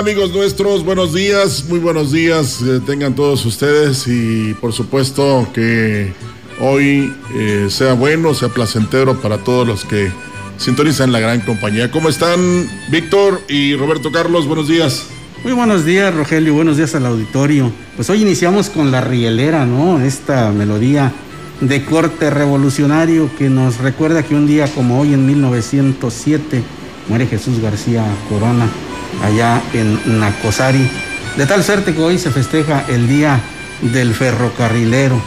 Amigos nuestros? Buenos días, muy buenos días eh, tengan todos ustedes y por supuesto que hoy eh, sea bueno, sea placentero para todos los que sintonizan la gran compañía. ¿Cómo están Víctor y Roberto Carlos? Buenos días. Muy buenos días Rogelio, buenos días al auditorio. Pues hoy iniciamos con la rielera, ¿no? Esta melodía de corte revolucionario que nos recuerda que un día como hoy en 1907 muere Jesús García Corona allá en Nacosari. De tal suerte que hoy se festeja el Día del Ferrocarrilero.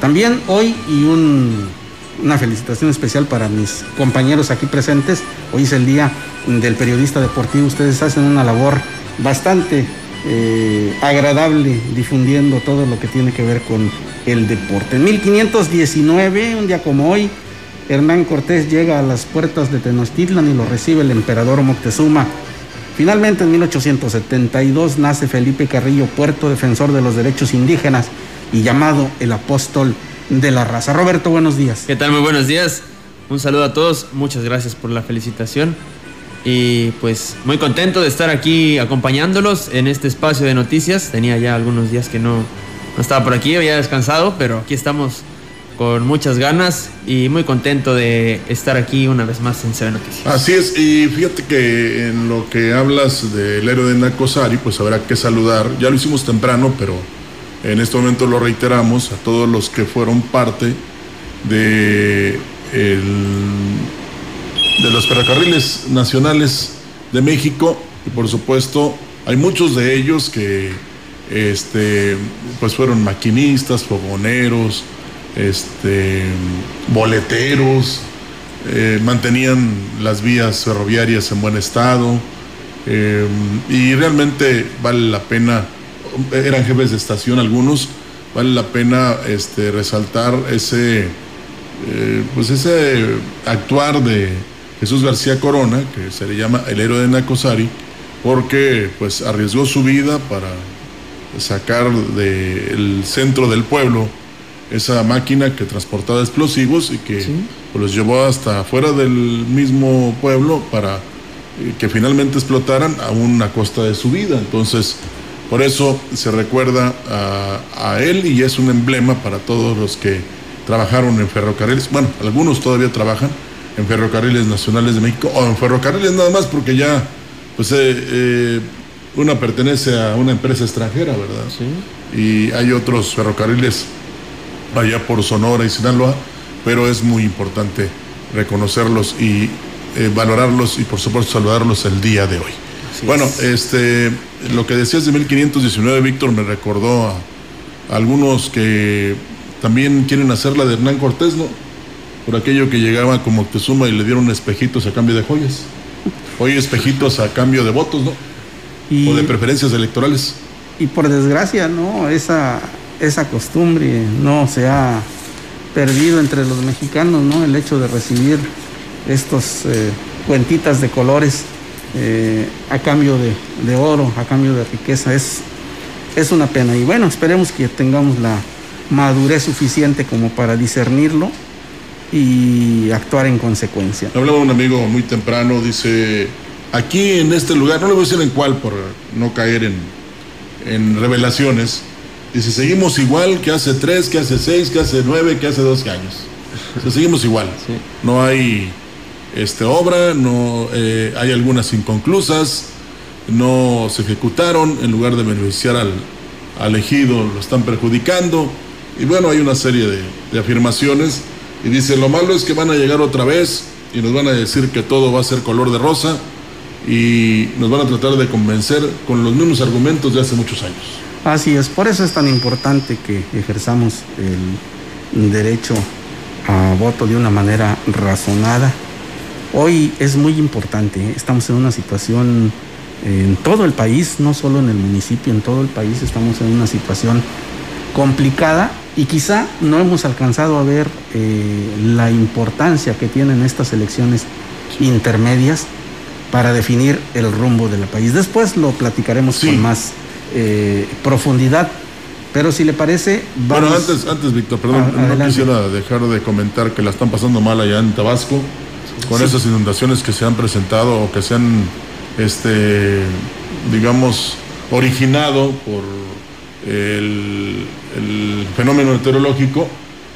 También hoy y una felicitación especial para mis compañeros aquí presentes. Hoy es el Día del Periodista Deportivo. Ustedes hacen una labor bastante eh, agradable difundiendo todo lo que tiene que ver con el deporte. En 1519, un día como hoy, Hernán Cortés llega a las puertas de Tenochtitlan y lo recibe el emperador Moctezuma Finalmente, en 1872 nace Felipe Carrillo Puerto, defensor de los derechos indígenas y llamado el apóstol de la raza. Roberto, buenos días. ¿Qué tal? Muy buenos días. Un saludo a todos. Muchas gracias por la felicitación. Y pues muy contento de estar aquí acompañándolos en este espacio de noticias. Tenía ya algunos días que no, no estaba por aquí, había descansado, pero aquí estamos con muchas ganas y muy contento de estar aquí una vez más en CB Noticias. Así es, y fíjate que en lo que hablas del héroe de Nacosari, pues habrá que saludar, ya lo hicimos temprano, pero en este momento lo reiteramos a todos los que fueron parte de, de los ferrocarriles nacionales de México, y por supuesto hay muchos de ellos que este, pues fueron maquinistas, fogoneros, este, boleteros, eh, mantenían las vías ferroviarias en buen estado eh, y realmente vale la pena, eran jefes de estación algunos, vale la pena este, resaltar ese, eh, pues ese actuar de Jesús García Corona, que se le llama el héroe de Nacosari, porque pues arriesgó su vida para sacar del centro del pueblo esa máquina que transportaba explosivos y que pues, los llevó hasta afuera del mismo pueblo para eh, que finalmente explotaran a una costa de su vida. Entonces, por eso se recuerda a, a, él y es un emblema para todos los que trabajaron en ferrocarriles. Bueno, algunos todavía trabajan en ferrocarriles nacionales de México o en ferrocarriles nada más porque ya, pues, eh, eh, una pertenece a una empresa extranjera, ¿verdad? Sí. Y hay otros ferrocarriles allá por Sonora y Sinaloa, pero es muy importante reconocerlos y eh, valorarlos y por supuesto saludarlos el día de hoy. bueno, este, lo que decías de 1519, Víctor, me recordó a, algunos que también quieren hacer la de Hernán Cortés, ¿no? Por aquello que llegaba como Moctezuma y le dieron espejitos a cambio de joyas. Hoy espejitos a cambio de votos, ¿no? o de preferencias electorales. Y por desgracia, ¿no? Esa esa costumbre no se ha perdido entre los mexicanos, ¿no? El hecho de recibir estos eh, cuentitas de colores eh, a cambio de, oro, a cambio de riqueza, es, es una pena. Y bueno, esperemos que tengamos la madurez suficiente como para discernirlo y actuar en consecuencia. Hablaba un amigo muy temprano, dice, aquí en este lugar, no le voy a decir en cuál por no caer en, en revelaciones, Y si seguimos igual que hace tres, que hace seis, que hace nueve, que hace 12 años. O seguimos igual. No hay este, obra, no eh, hay algunas inconclusas, no se ejecutaron, en lugar de beneficiar al, al ejido lo están perjudicando. Y bueno, hay una serie de, de afirmaciones. Y dice, lo malo es que van a llegar otra vez y nos van a decir que todo va a ser color de rosa y nos van a tratar de convencer con los mismos argumentos de hace muchos años. Así es, por eso es tan importante que ejerzamos el derecho a voto de una manera razonada. Hoy es muy importante, ¿eh? estamos en una situación en todo el país, no solo en el municipio, en todo el país estamos en una situación complicada y quizá no hemos alcanzado a ver eh, la importancia que tienen estas elecciones intermedias para definir el rumbo del país. Después lo platicaremos con más eh, profundidad. Pero si le parece, vamos... Bueno, antes, antes Víctor, perdón, no quisiera dejar de comentar que la están pasando mal allá en Tabasco, con esas inundaciones que se han presentado o que se han, este, digamos, originado por el, el fenómeno meteorológico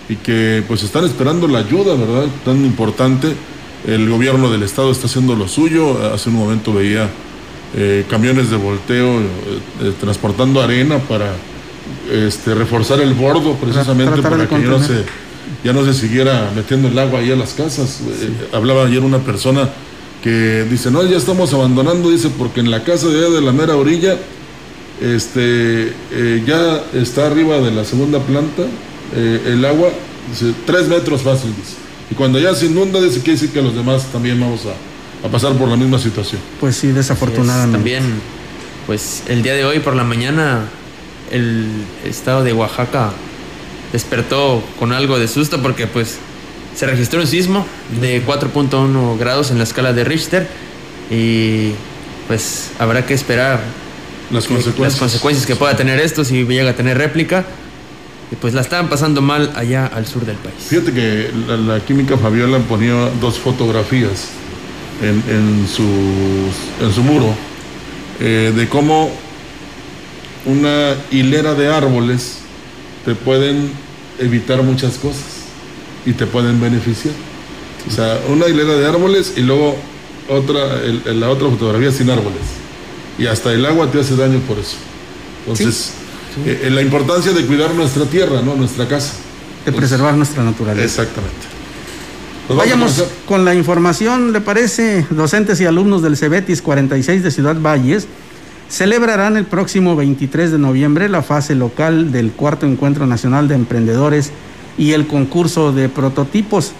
y que pues están esperando la ayuda, ¿verdad? Tan importante. El gobierno del estado está haciendo lo suyo. Hace un momento veía eh, camiones de volteo eh, eh, transportando arena para este, reforzar el bordo precisamente para, que ya no, se, ya no, se, siguiera metiendo el agua ahí a las casas. hablaba ayer una persona que dice, no, ya estamos abandonando, dice, porque en la casa de de la mera orilla este, ya está arriba de la segunda planta el agua, dice, tres metros fácil, dice. Y cuando ya se inunda, dice, quiere decir que los demás también vamos a a pasar por la misma situación. Pues sí, desafortunadamente. también, pues el día de hoy por la mañana el estado de Oaxaca despertó con algo de susto porque pues se registró un sismo de 4.1 grados en la escala de Richter y pues habrá que esperar las consecuencias. las consecuencias que pueda tener esto si llega a tener réplica. Y pues la estaban pasando mal allá al sur del país. Fíjate que la, la química Fabiola ponía dos fotografías en, en, su, en su muro eh, de cómo una hilera de árboles te pueden evitar muchas cosas y te pueden beneficiar. O sea, una hilera de árboles y luego otra, la otra fotografía sin árboles. Y hasta el agua te hace daño por eso. Entonces, eh, la importancia de cuidar nuestra tierra, ¿no? Nuestra casa. De preservar nuestra naturaleza. Exactamente. Pues Vayamos con la información, ¿le parece? Docentes y alumnos del CEBETIS 46 de Ciudad Valles celebrarán el próximo 23 de noviembre la fase local del cuarto encuentro nacional de emprendedores y el concurso de prototipos.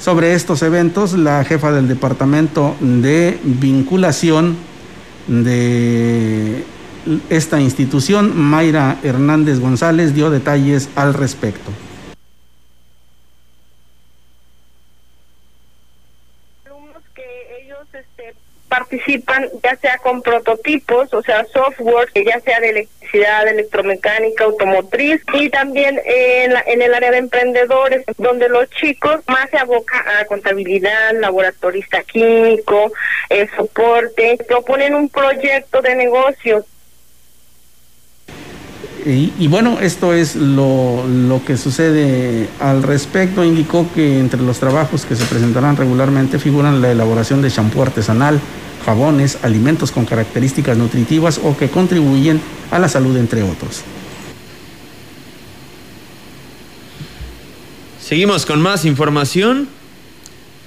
Sobre estos eventos, la jefa del Departamento de Vinculación de esta institución, Mayra Hernández González, dio detalles al respecto. Participan ya sea con prototipos, o sea, software, ya sea de electricidad, electromecánica, automotriz y también en, en el área de emprendedores, donde los chicos más se abocan a contabilidad, laboratorista químico, el soporte, proponen un proyecto de negocios y, bueno, esto es lo, lo, que sucede al respecto. Indicó que entre los trabajos que se presentarán regularmente figuran la elaboración de champú artesanal, jabones, alimentos con características nutritivas o que contribuyen a la salud, entre otros. Seguimos con más información.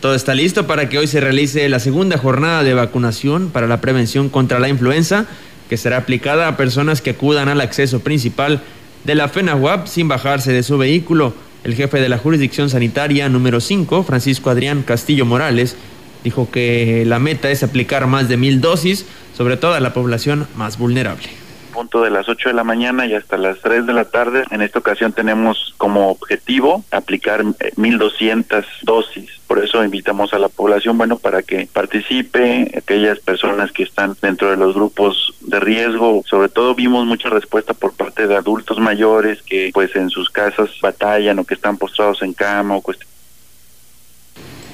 Todo está listo para que hoy se realice la segunda jornada de vacunación para la prevención contra la influenza que será aplicada a personas que acudan al acceso principal de la FENAWAP sin bajarse de su vehículo. El jefe de la jurisdicción sanitaria número 5, Francisco Adrián Castillo Morales, dijo que la meta es aplicar más de mil dosis, sobre todo a la población más vulnerable punto de las 8 de la mañana y hasta las 3 de la tarde. En esta ocasión tenemos como objetivo aplicar 1.200 eh, dosis. Por eso invitamos a la población, bueno, para que participe, aquellas personas que están dentro de los grupos de riesgo. Sobre todo vimos mucha respuesta por parte de adultos mayores que pues en sus casas batallan o que están postrados en cama o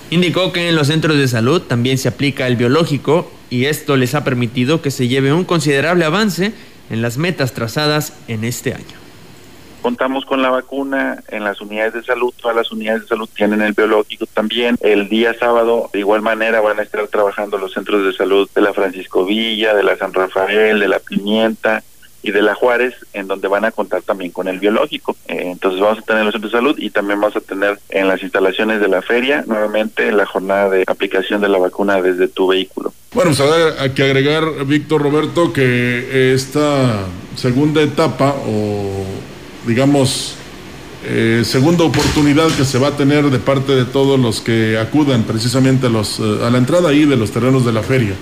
Indicó que en los centros de salud también se aplica el biológico y esto les ha permitido que se lleve un considerable avance en las metas trazadas en este año. contamos con la vacuna en las unidades de salud, todas las unidades de salud tienen el biológico también. El día sábado, de igual manera, van a estar trabajando los centros de salud de la Francisco Villa, de la San Rafael, de la Pimienta, y de la Juárez, en donde van a contar también con el biológico. Eh, entonces vamos a tener los centros de salud y también vamos a tener en las instalaciones de la feria nuevamente la jornada de aplicación de la vacuna desde tu vehículo. Bueno, pues hay que agregar, Víctor Roberto, que esta segunda etapa o digamos eh, segunda oportunidad que se va a tener de parte de todos los que acudan precisamente a, los, eh, a la entrada ahí de los terrenos de la feria.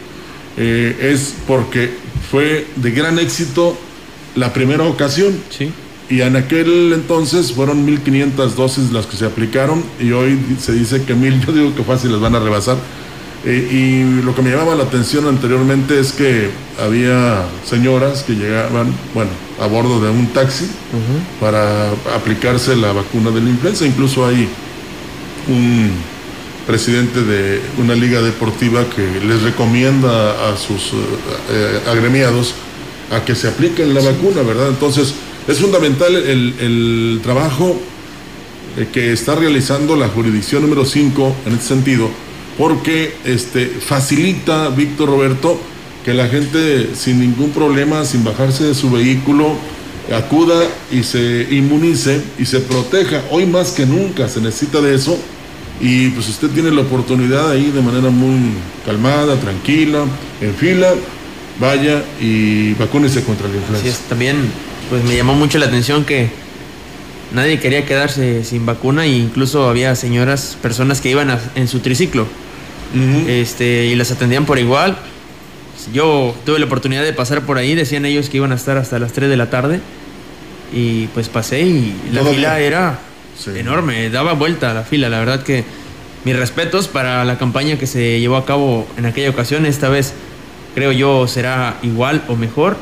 es porque fue de gran éxito la primera ocasión. Sí. Y en aquel entonces fueron 1.500 dosis las que se aplicaron y hoy se dice que mil, yo digo que fácil las van a rebasar. Eh, y lo que me llamaba la atención anteriormente es que había señoras que llegaban, bueno, a bordo de un taxi para aplicarse la vacuna de la influenza. Incluso hay un presidente de una liga deportiva que les recomienda a sus eh, agremiados a que se apliquen la vacuna, ¿verdad? Entonces, es fundamental el, trabajo eh, que está realizando la jurisdicción número 5 en este sentido, porque este, facilita, Víctor Roberto, que la gente sin ningún problema, sin bajarse de su vehículo, acuda y se inmunice y se proteja. Hoy más que nunca se necesita de eso. Y pues usted tiene la oportunidad ahí de manera muy calmada, tranquila, en fila, vaya y vacúnese contra la influenza. Así es, también pues me llamó mucho la atención que nadie quería quedarse sin vacuna e incluso había señoras, personas que iban en su triciclo este, y las atendían por igual. Yo tuve la oportunidad de pasar por ahí, decían ellos que iban a estar hasta las 3 de la tarde y pues pasé y la fila era enorme, daba vuelta a la fila, la verdad que mis respetos para la campaña que se llevó a cabo en aquella ocasión, esta vez creo yo será igual o mejor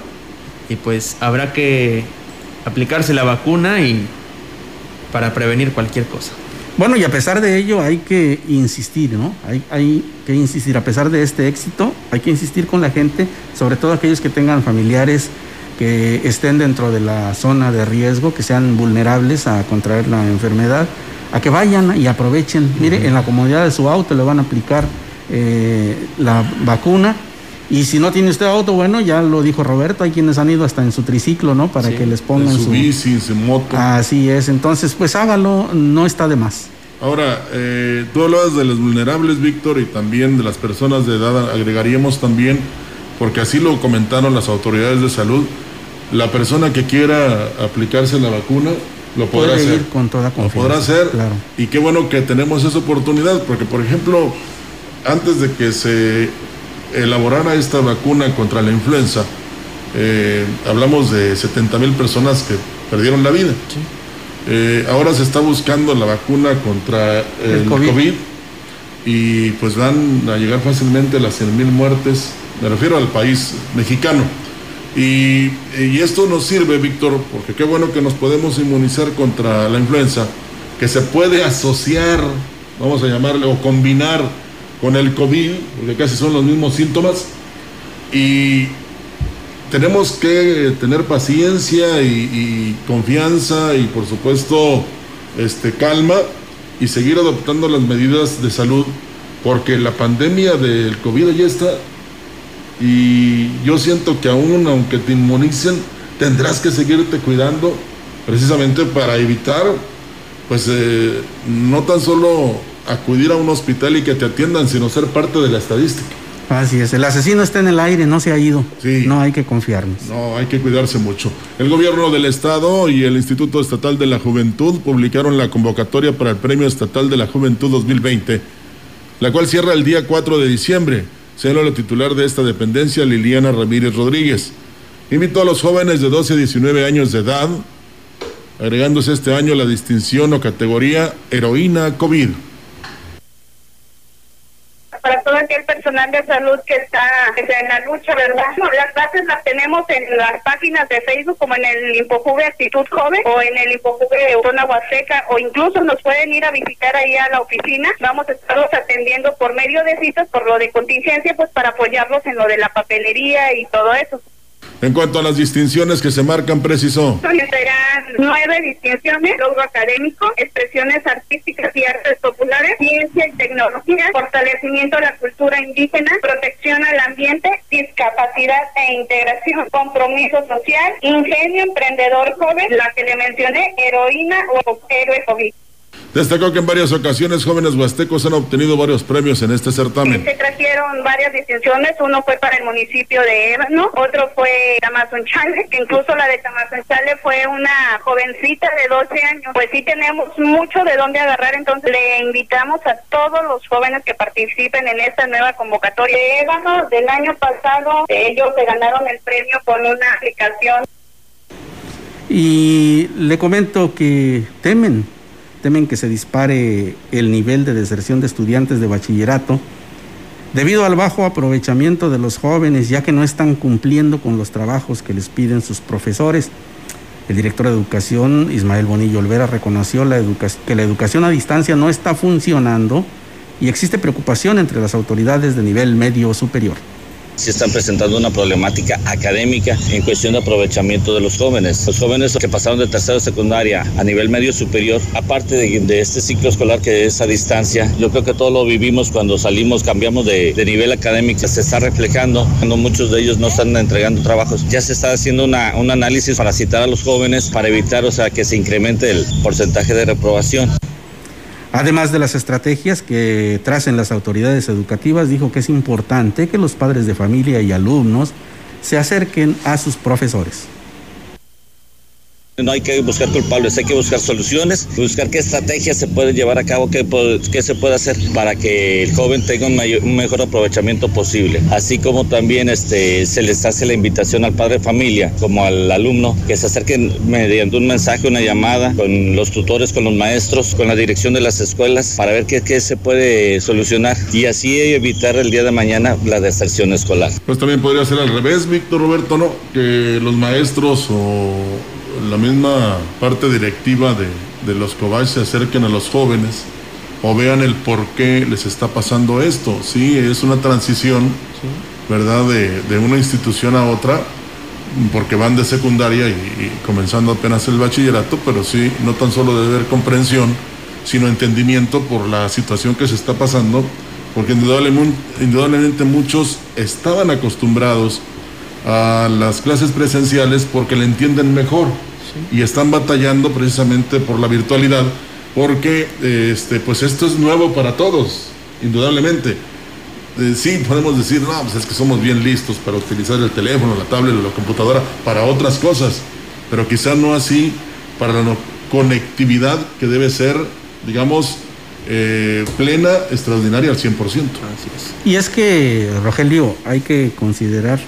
y pues habrá que aplicarse la vacuna y para prevenir cualquier cosa. Bueno, y a pesar de ello hay que insistir, ¿no? Hay, hay que insistir, a pesar de este éxito, hay que insistir con la gente, sobre todo aquellos que tengan familiares que estén dentro de la zona de riesgo, que sean vulnerables a contraer la enfermedad, a que vayan y aprovechen. Mire, en la comodidad de su auto le van a aplicar eh, la vacuna y si no tiene usted auto, bueno, ya lo dijo Roberto, hay quienes han ido hasta en su triciclo, ¿no? Para que les pongan su, su bici, su moto. Así es, entonces pues hágalo, no está de más. Ahora, eh, tú hablabas de los vulnerables, Víctor, y también de las personas de edad, agregaríamos también, porque así lo comentaron las autoridades de salud, la persona que quiera aplicarse la vacuna lo podrá Puede hacer. Ir con toda confianza. Lo podrá hacer. Claro. Y qué bueno que tenemos esa oportunidad, porque por ejemplo, antes de que se elaborara esta vacuna contra la influenza, eh, hablamos de 70 mil personas que perdieron la vida. Eh, ahora se está buscando la vacuna contra el, COVID. y pues van a llegar fácilmente las 100 mil muertes, me refiero al país mexicano. Y, y, esto nos sirve, Víctor, porque qué bueno que nos podemos inmunizar contra la influenza, que se puede asociar, vamos a llamarle, o combinar con el COVID, porque casi son los mismos síntomas, y tenemos que tener paciencia y, confianza y por supuesto este, calma y seguir adoptando las medidas de salud, porque la pandemia del COVID ya está y yo siento que aún aunque te inmunicen, tendrás que seguirte cuidando precisamente para evitar, pues eh, no tan solo acudir a un hospital y que te atiendan, sino ser parte de la estadística. Así es, el asesino está en el aire, no se ha ido. Sí. No hay que confiarnos. No, hay que cuidarse mucho. El gobierno del estado y el Instituto Estatal de la Juventud publicaron la convocatoria para el Premio Estatal de la Juventud 2020, la cual cierra el día 4 de diciembre. Será la titular de esta dependencia, Liliana Ramírez Rodríguez. Invitó a los jóvenes de 12 a 19 años de edad, agregándose este año la distinción o categoría Heroína COVID aquel personal de salud que está en la lucha, ¿verdad? Las bases las tenemos en las páginas de Facebook como en el Infojuve Actitud Joven o en el Infojuve Zona Huasteca o incluso nos pueden ir a visitar ahí a la oficina. Vamos a estarlos atendiendo por medio de citas, por lo de contingencia, pues para apoyarlos en lo de la papelería y todo eso. En cuanto a las distinciones que se marcan, precisó. Serán nueve distinciones, logro académico, expresiones artísticas y artes populares, ciencia y tecnología, fortalecimiento de la cultura indígena, protección al ambiente, discapacidad e integración, compromiso social, ingenio emprendedor joven, la que le mencioné, heroína o héroe joven. Destacó que en varias ocasiones jóvenes huastecos han obtenido varios premios en este certamen. Se trajeron varias distinciones, uno fue para el municipio de Ébano, otro fue Tamazunchale, que incluso la de Tamazunchale fue una jovencita de 12 años. Pues sí tenemos mucho de dónde agarrar, entonces le invitamos a todos los jóvenes que participen en esta nueva convocatoria. De Ébano, del año pasado, ellos se ganaron el premio con una aplicación. Y le comento que temen temen que se dispare el nivel de deserción de estudiantes de bachillerato debido al bajo aprovechamiento de los jóvenes ya que no están cumpliendo con los trabajos que les piden sus profesores. El director de educación, Ismael Bonillo Olvera, reconoció la que la educación a distancia no está funcionando y existe preocupación entre las autoridades de nivel medio superior se están presentando una problemática académica en cuestión de aprovechamiento de los jóvenes. Los jóvenes que pasaron de tercera a secundaria a nivel medio superior, aparte de, este ciclo escolar que es a distancia, yo creo que todo lo vivimos cuando salimos, cambiamos de, nivel académico, se está reflejando cuando muchos de ellos no están entregando trabajos. Ya se está haciendo una, un análisis para citar a los jóvenes para evitar, o sea, que se incremente el porcentaje de reprobación. Además de las estrategias que tracen las autoridades educativas, dijo que es importante que los padres de familia y alumnos se acerquen a sus profesores. No hay que buscar culpables, hay que buscar soluciones, buscar qué estrategias se pueden llevar a cabo, qué, se puede hacer para que el joven tenga un, mejor aprovechamiento posible. Así como también este, se les hace la invitación al padre de familia, como al alumno, que se acerquen mediante un mensaje, una llamada con los tutores, con los maestros, con la dirección de las escuelas, para ver qué, qué se puede solucionar y así evitar el día de mañana la deserción escolar. Pues también podría ser al revés, Víctor Roberto, ¿no? Que los maestros o la misma parte directiva de, los Cobach se acerquen a los jóvenes o vean el por qué les está pasando esto. Sí, es una transición, ¿verdad?, de, una institución a otra, porque van de secundaria y, comenzando apenas el bachillerato, pero sí, no tan solo debe haber comprensión, sino entendimiento por la situación que se está pasando, porque indudablemente muchos estaban acostumbrados a las clases presenciales porque le entienden mejor y están batallando precisamente por la virtualidad, porque este, pues esto es nuevo para todos, indudablemente. Eh, sí, podemos decir, no, pues es que somos bien listos para utilizar el teléfono, la tablet o la computadora para otras cosas, pero quizá no así para la conectividad que debe ser, digamos, eh, plena, extraordinaria al 100%. Así es. Y es que, Rogelio, hay que considerar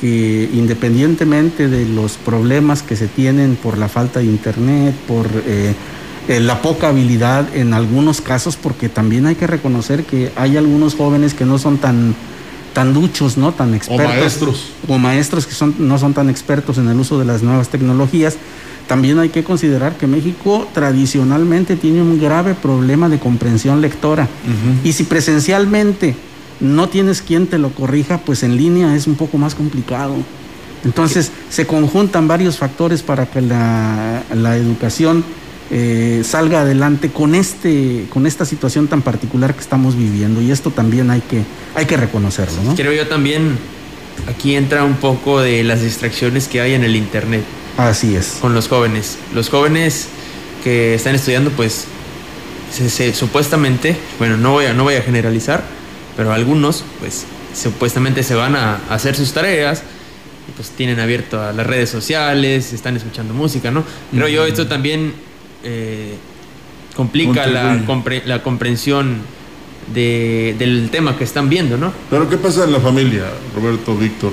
que independientemente de los problemas que se tienen por la falta de internet, por eh, eh, la poca habilidad en algunos casos, porque también hay que reconocer que hay algunos jóvenes que no son tan tan duchos, ¿no? Tan expertos. O maestros. O maestros que son, no son tan expertos en el uso de las nuevas tecnologías. También hay que considerar que México tradicionalmente tiene un grave problema de comprensión lectora. Y si presencialmente no tienes quien te lo corrija, pues en línea es un poco más complicado. Entonces se conjuntan varios factores para que la, educación eh, salga adelante con, este, con esta situación tan particular que estamos viviendo y esto también hay que, hay que reconocerlo. ¿no? Creo yo también, aquí entra un poco de las distracciones que hay en el Internet. Así es. Con los jóvenes. Los jóvenes que están estudiando, pues supuestamente, bueno, no voy, a, no voy a generalizar, pero algunos, pues, supuestamente se van a hacer sus tareas y pues tienen abierto a las redes sociales, están escuchando música, ¿no? Pero yo esto también eh, complica la, la, comprensión del tema que están viendo, ¿no? Pero ¿qué pasa en la familia, Roberto, Víctor?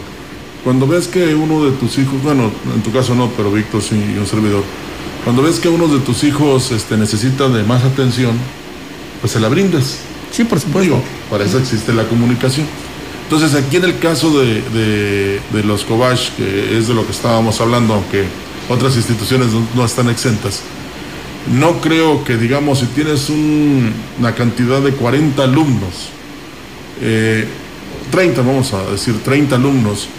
Cuando ves que uno de tus hijos, bueno, en tu caso no, pero Víctor sí, y un servidor, cuando ves que uno de tus hijos este, necesita de más atención, pues se la brindas. Sí, por supuesto. para eso existe la comunicación. Entonces, aquí en el caso de, los Cobach, que es de lo que estábamos hablando, aunque otras instituciones no, están exentas, no creo que, digamos, si tienes una cantidad de 40 alumnos, 30, eh, vamos a decir, 30 alumnos,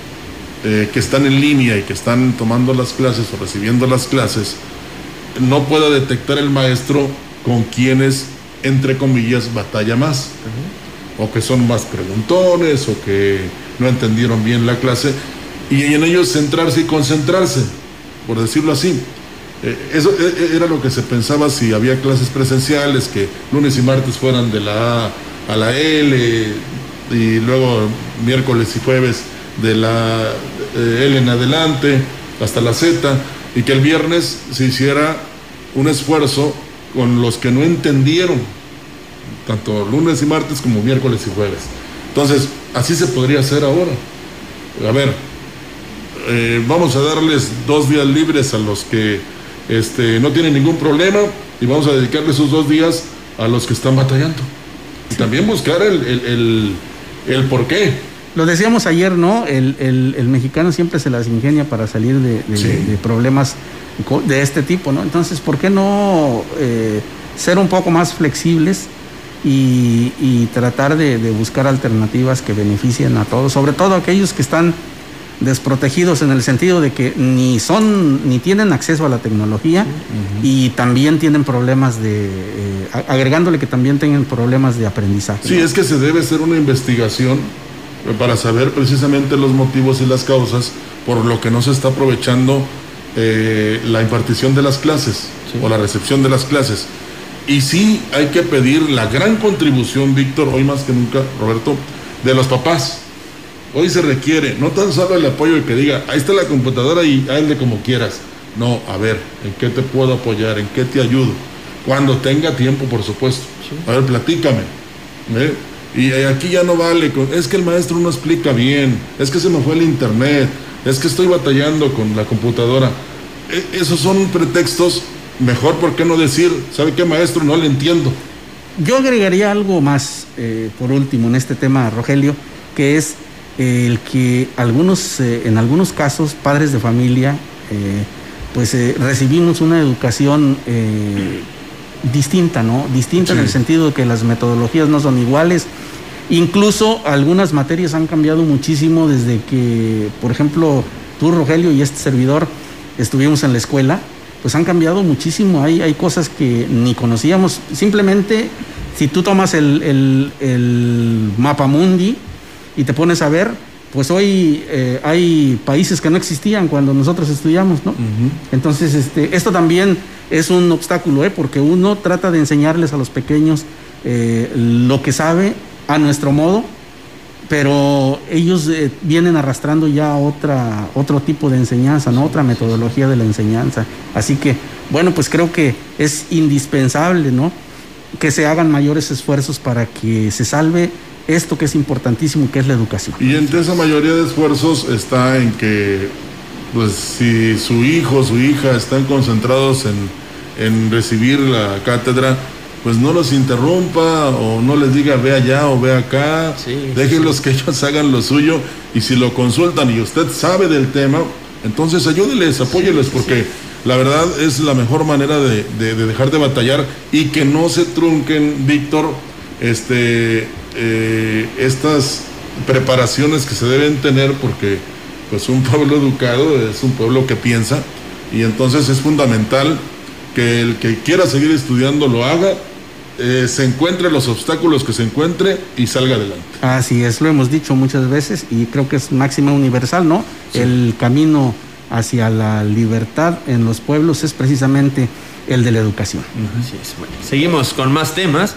eh, que están en línea y que están tomando las clases o recibiendo las clases, no pueda detectar el maestro con quienes, entre comillas, batalla más. O que son más preguntones, o que no entendieron bien la clase, y en ellos centrarse y concentrarse, por decirlo así. Eh, eso eh, eh, era lo que se pensaba si había clases presenciales, que lunes y martes fueran de la A a la L, y luego miércoles y jueves de la L en adelante hasta la Z, y que el viernes se hiciera un esfuerzo con los que no entendieron, tanto lunes y martes como miércoles y jueves. Entonces, así se podría hacer ahora. A ver, vamos a darles dos días libres a los que este, no tienen ningún problema y vamos a dedicarle esos dos días a los que están batallando. Y también buscar el, el, por qué. Lo decíamos ayer, ¿no? El, mexicano siempre se las ingenia para salir de, problemas de este tipo, ¿no? Entonces, ¿por qué no eh, ser un poco más flexibles y, y tratar de, buscar alternativas que beneficien a todos, sobre todo aquellos que están desprotegidos en el sentido de que ni son ni tienen acceso a la tecnología y también tienen problemas de eh, agregándole que también tienen problemas de aprendizaje. Sí, es que se debe hacer una investigación para saber precisamente los motivos y las causas por lo que no se está aprovechando eh, la impartición de las clases o la recepción de las clases. Y sí hay que pedir la gran contribución, Víctor, hoy más que nunca, Roberto, de los papás Hoy se requiere no tan solo el apoyo de que diga, ahí está la computadora y hazle como quieras. No, a ver, ¿en qué te puedo apoyar? ¿En qué te ayudo? Cuando tenga tiempo, por supuesto. A ver, platícame. ¿eh? Y aquí ya no vale, es que el maestro no explica bien, es que se me fue el internet, es que estoy batallando con la computadora. E, esos son pretextos, mejor, ¿por qué no decir, ¿sabe qué maestro? No le entiendo. Yo agregaría algo más, eh, por último, en este tema, Rogelio, que es el que algunos, eh, en algunos casos, padres de familia, eh, pues eh, recibimos una educación distinta, ¿no? Distinta en el sentido de que las metodologías no son iguales. Incluso algunas materias han cambiado muchísimo desde que, por ejemplo, tú, Rogelio, y este servidor estuvimos en la escuela, pues han cambiado muchísimo. Hay, hay cosas que ni conocíamos. Simplemente, si tú tomas el, el, el mapa mundi, y te pones a ver, pues hoy eh, hay países que no existían cuando nosotros estudiamos, ¿no? Entonces, este, esto también es un obstáculo, ¿eh? Porque uno trata de enseñarles a los pequeños eh, lo que sabe a nuestro modo, pero ellos eh, vienen arrastrando ya otra, otro tipo de enseñanza, ¿no? Otra metodología de la enseñanza. Así que, bueno, pues creo que es indispensable, ¿no? Que se hagan mayores esfuerzos para que se salve esto que es importantísimo, que es la educación. Y entre esa mayoría de esfuerzos está en que, pues, si su hijo su hija están concentrados en, recibir la cátedra, pues no los interrumpa o no les diga ve allá o ve acá, déjenlos que ellos hagan lo suyo y si lo consultan y usted sabe del tema, entonces ayúdeles, apóyeles porque la verdad es la mejor manera de, de dejar de batallar y que no se trunquen, Víctor, este, eh, estas preparaciones que se deben tener porque pues un pueblo educado es un pueblo que piensa y entonces es fundamental que el que quiera seguir estudiando lo haga, eh, se encuentre los obstáculos que se encuentre y salga adelante. Así es, lo hemos dicho muchas veces y creo que es máxima universal, ¿no? El camino hacia la libertad en los pueblos es precisamente el de la educación. seguimos con más temas.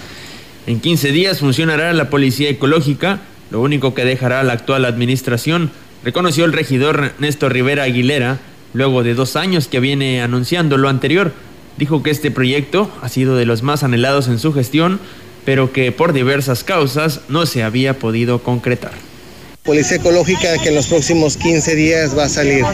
En 15 días funcionará la Policía Ecológica, lo único que dejará la actual administración, reconoció el regidor Néstor Rivera Aguilera, luego de dos años que viene anunciando lo anterior. Dijo que este proyecto ha sido de los más anhelados en su gestión, pero que por diversas causas no se había podido concretar. Policía Ecológica que en los próximos 15 días va a salir.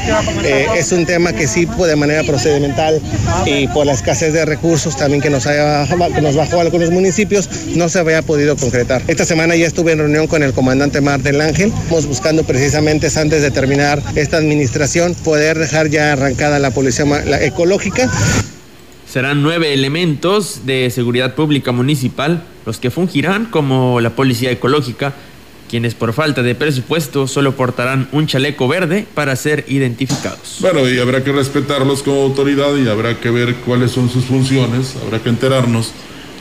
Eh, es un tema que sí de manera procedimental y por la escasez de recursos también que nos, haya, que nos bajó algunos municipios no se había podido concretar. Esta semana ya estuve en reunión con el comandante Mar del Ángel. Estamos buscando precisamente antes de terminar esta administración poder dejar ya arrancada la Policía Ecológica. Serán nueve elementos de seguridad pública municipal los que fungirán como la Policía Ecológica quienes por falta de presupuesto solo portarán un chaleco verde para ser identificados. Bueno, y habrá que respetarlos como autoridad y habrá que ver cuáles son sus funciones, habrá que enterarnos,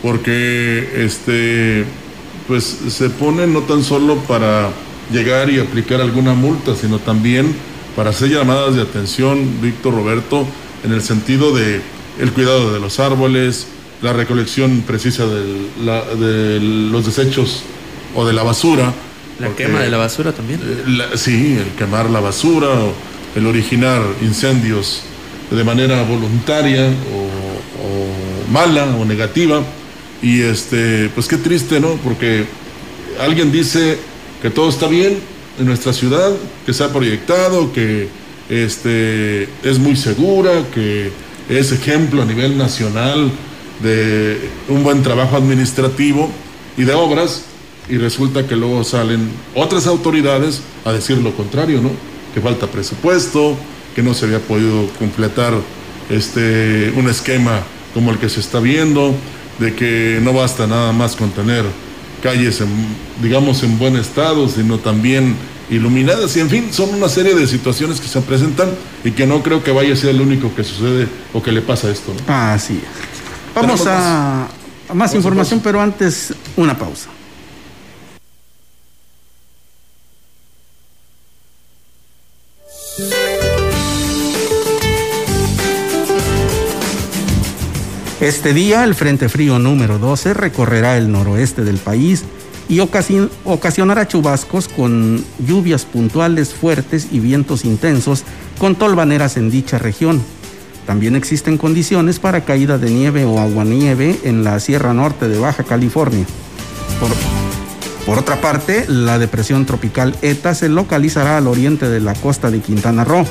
porque este pues se pone no tan solo para llegar y aplicar alguna multa, sino también para hacer llamadas de atención, Víctor Roberto, en el sentido de el cuidado de los árboles, la recolección precisa de los desechos o de la basura. La quema de la basura también. Eh, sí, el quemar la basura o el originar incendios de manera voluntaria o, mala o negativa. Y este, pues qué triste, ¿no? Porque alguien dice que todo está bien en nuestra ciudad, que se ha proyectado, que este, es muy segura, que es ejemplo a nivel nacional de un buen trabajo administrativo y de obras, y resulta que luego salen otras autoridades a decir lo contrario, ¿no? Que falta presupuesto, que no se había podido completar este, un esquema como el que se está viendo, de que no basta nada más con tener calles, digamos, en buen estado, sino también iluminadas y en fin, son una serie de situaciones que se presentan y que no creo que vaya a ser el único que sucede o que le pasa esto. ¿no? Así Vamos a, a más información, pero antes una pausa. Este día el Frente Frío número 12 recorrerá el noroeste del país y ocasionará chubascos con lluvias puntuales fuertes y vientos intensos con tolvaneras en dicha región. También existen condiciones para caída de nieve o aguanieve en la Sierra Norte de Baja California. Por, otra parte, la depresión tropical ETA se localizará al oriente de la costa de Quintana Roo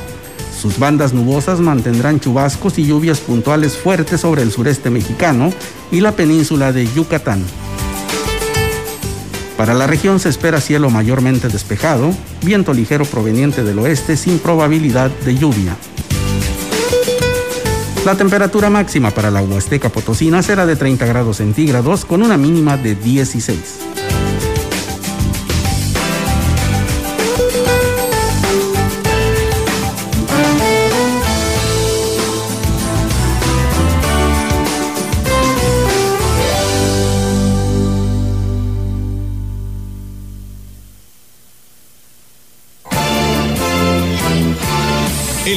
sus bandas nubosas mantendrán chubascos y lluvias puntuales fuertes sobre el sureste mexicano y la península de Yucatán. Para la región se espera cielo mayormente despejado, viento ligero proveniente del oeste sin probabilidad de lluvia. La temperatura máxima para la Huasteca Potosina será de 30 grados centígrados con una mínima de 16.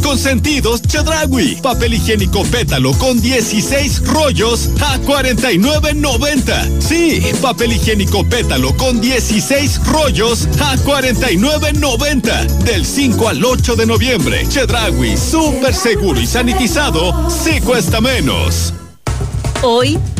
consentidos Chedragui. Papel higiénico pétalo con 16 rollos a 49.90. Sí, papel higiénico pétalo con 16 rollos a 49.90. Del 5 al 8 de noviembre. Chedragui, súper seguro y sanitizado, sí cuesta menos. Hoy,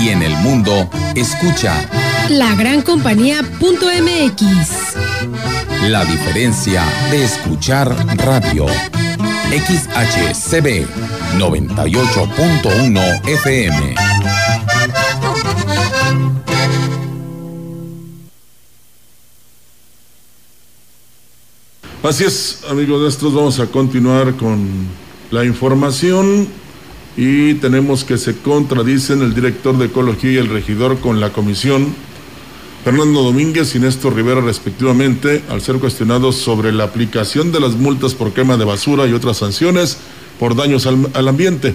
y en el mundo, escucha la gran compañía.mx. La diferencia de escuchar radio. XHCB 98.1 FM. Así es, amigos nuestros, vamos a continuar con la información y tenemos que se contradicen el director de Ecología y el regidor con la comisión, Fernando Domínguez y Néstor Rivera respectivamente, al ser cuestionados sobre la aplicación de las multas por quema de basura y otras sanciones por daños al, al ambiente.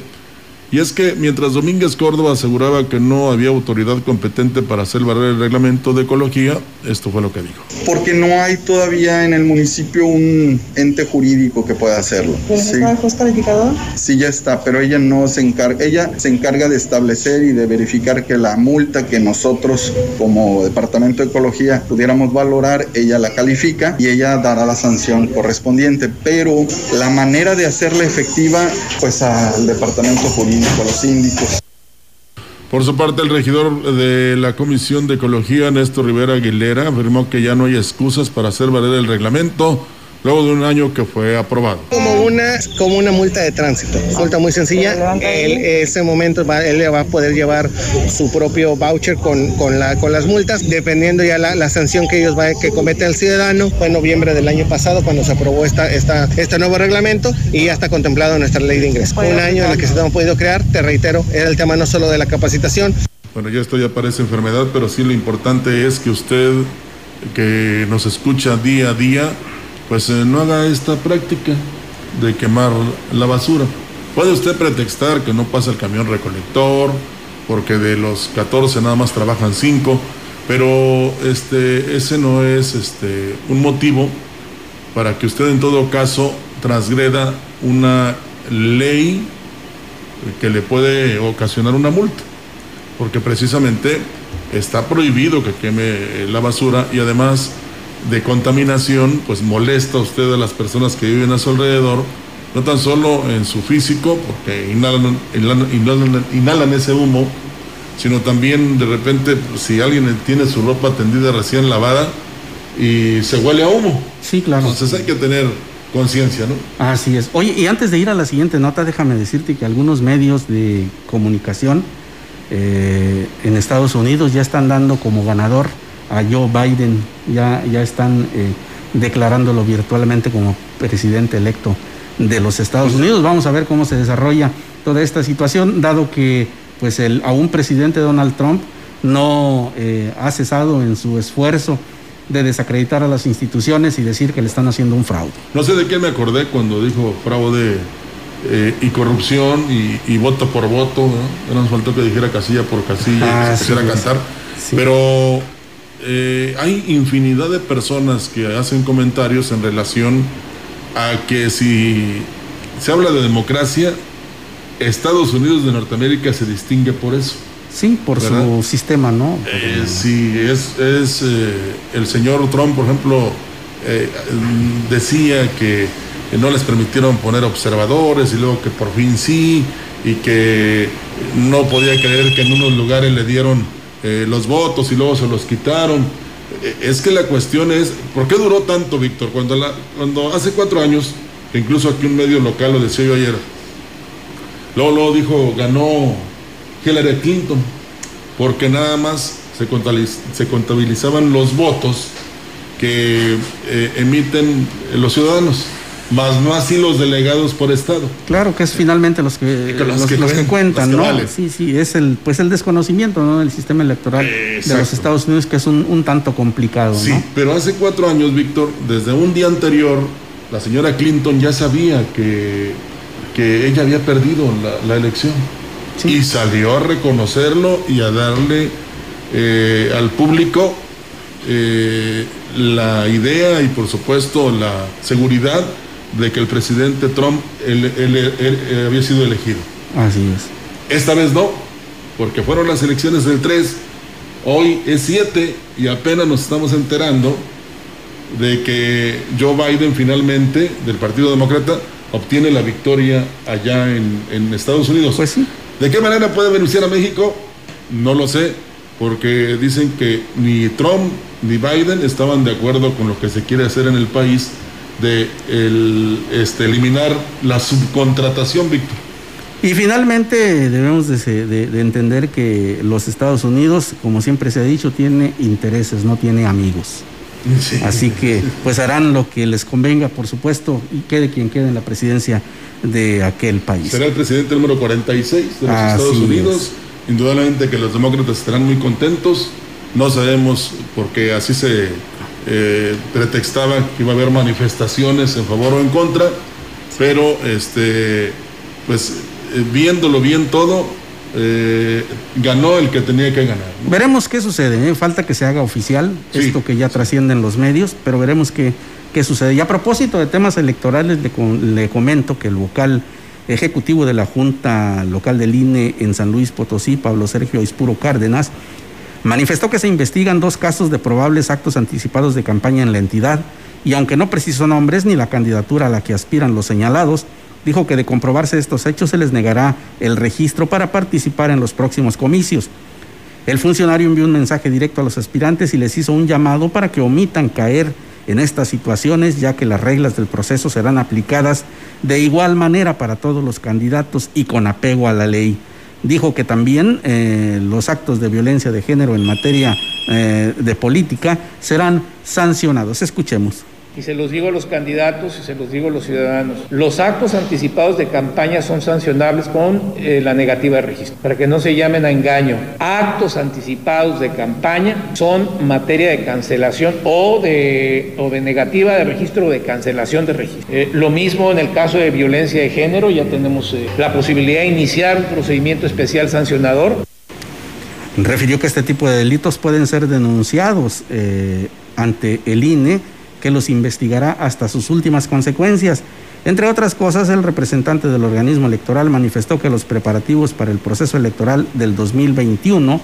Y es que mientras Domínguez Córdoba aseguraba que no había autoridad competente para hacer valer el reglamento de ecología, esto fue lo que dijo. Porque no hay todavía en el municipio un ente jurídico que pueda hacerlo. ¿Pero Sí. está el juez calificador? Sí, ya está, pero ella no se encarga, ella se encarga de establecer y de verificar que la multa que nosotros como Departamento de Ecología pudiéramos valorar, ella la califica y ella dará la sanción correspondiente, pero la manera de hacerla efectiva, pues al Departamento Jurídico, Por su parte, el regidor de la Comisión de Ecología, Néstor Rivera Aguilera, afirmó que ya no hay excusas para hacer valer el reglamento luego de un año que fue aprobado. Como una, como una multa de tránsito, multa muy sencilla. Él, ese momento va, él le va a poder llevar su propio voucher con, con, la, con las multas, dependiendo ya la, la sanción que ellos va, que comete el ciudadano. Fue en noviembre del año pasado cuando se aprobó esta, esta, este nuevo reglamento y ya está contemplado en nuestra ley de ingreso. Un año en el que se hemos podido crear, te reitero, era el tema no solo de la capacitación, Bueno, ya esto ya parece enfermedad, pero sí lo importante es que usted, que nos escucha día a día, pues eh, no haga esta práctica de quemar la basura. Puede usted pretextar que no pasa el camión recolector, porque de los 14 nada más trabajan 5, pero este, ese no es este, un motivo para que usted en todo caso transgreda una ley que le puede ocasionar una multa, porque precisamente está prohibido que queme la basura y además de contaminación, pues molesta a usted a las personas que viven a su alrededor, no tan solo en su físico, porque inhalan, inhalan, inhalan- inhalan ese humo, sino también de repente pues, si alguien tiene su ropa tendida recién lavada y se huele a humo. Sí, claro. Entonces hay que tener conciencia, ¿no? Así es. Oye, y antes de ir a la siguiente nota, déjame decirte que algunos medios de comunicación eh, en Estados Unidos ya están dando como ganador a Joe Biden, ya, ya están eh, declarándolo virtualmente como presidente electo de los Estados Unidos. Vamos a ver cómo se desarrolla toda esta situación, dado que pues el aún presidente Donald Trump no eh, ha cesado en su esfuerzo de desacreditar a las instituciones y decir que le están haciendo un fraude. No sé de qué me acordé cuando dijo fraude eh, y corrupción y, y voto por voto. ¿no? No nos faltó que dijera casilla por casilla, Ah, que se pusiera sí, a cantar. sí. Pero eh, hay infinidad de personas que hacen comentarios en relación a que si se habla de democracia, Estados Unidos de Norteamérica se distingue por eso. Sí, por ¿Verdad? su sistema, ¿no? Eh, sí, es, es eh, el señor Trump, por ejemplo, eh, decía que no les permitieron poner observadores y luego que por fin sí, y que no podía creer que en unos lugares le dieron eh, los votos y luego se los quitaron. Eh, Es que la cuestión es, ¿por qué duró tanto, Víctor? Cuando, cuando hace cuatro años, incluso aquí un medio local lo decía yo ayer, luego, luego dijo, ganó Hillary Clinton, porque nada más se, se contabilizaban los votos que eh, emiten los ciudadanos, más no así los delegados por estado. Claro que es finalmente los que, Que los los, que los que ven, cuentan, los que ¿no? valen. Sí, sí, es el, pues el desconocimiento, ¿no? Del sistema electoral de los Estados Unidos que es un, un tanto complicado, Sí, ¿no? pero hace cuatro años, Víctor, desde un día anterior, la señora Clinton ya sabía que, que ella había perdido la, la elección. Y salió a reconocerlo y a darle eh, al público eh, la idea y por supuesto la seguridad de que el presidente Trump había sido elegido. Así es. Esta vez no, porque fueron las elecciones del 3, hoy es 7 y apenas nos estamos enterando de que Joe Biden finalmente, del Partido Demócrata, obtiene la victoria allá en, en Estados Unidos. Pues sí. ¿De qué manera puede beneficiar a México? No lo sé, porque dicen que ni Trump ni Biden estaban de acuerdo con lo que se quiere hacer en el país de el, este, eliminar la subcontratación, Víctor. Y finalmente debemos de, se- de- de entender que los Estados Unidos, como siempre se ha dicho, tiene intereses, no tiene amigos. Así que pues harán lo que les convenga, por supuesto, y quede quien quede en la presidencia de aquel país. Será el presidente número 46 de los Estados Unidos. Indudablemente que los demócratas estarán muy contentos. No sabemos porque así se eh, pretextaba que iba a haber manifestaciones en favor o en contra, pero este, pues eh, viéndolo bien todo, eh, ganó el que tenía que ganar. Veremos qué sucede, ¿eh? falta que se haga oficial esto que ya trasciende en los medios, pero veremos qué, qué sucede. Y a propósito de temas electorales, le, le comento que el vocal ejecutivo de la Junta Local del INE en San Luis Potosí, Pablo Sergio Ispuro Cárdenas, manifestó que se investigan dos casos de probables actos anticipados de campaña en la entidad y aunque no precisó nombres ni la candidatura a la que aspiran los señalados, dijo que de comprobarse estos hechos se les negará el registro para participar en los próximos comicios. El funcionario envió un mensaje directo a los aspirantes y les hizo un llamado para que omitan caer en estas situaciones, ya que las reglas del proceso serán aplicadas de igual manera para todos los candidatos y con apego a la ley. Dijo que también eh, los actos de violencia de género en materia eh, de política serán sancionados. Escuchemos y se los digo a los candidatos y se los digo a los ciudadanos. Los actos anticipados de campaña son sancionables con eh, la negativa de registro, para que no se llamen a engaño. Actos anticipados de campaña son materia de cancelación o de, negativa de registro o de cancelación de registro. Eh, lo mismo en el caso de violencia de género, ya tenemos eh, la posibilidad de iniciar un procedimiento especial sancionador. Refirió que este tipo de delitos pueden ser denunciados ante el INE que los investigará hasta sus últimas consecuencias. Entre otras cosas, el representante del organismo electoral manifestó que los preparativos para el proceso electoral del 2021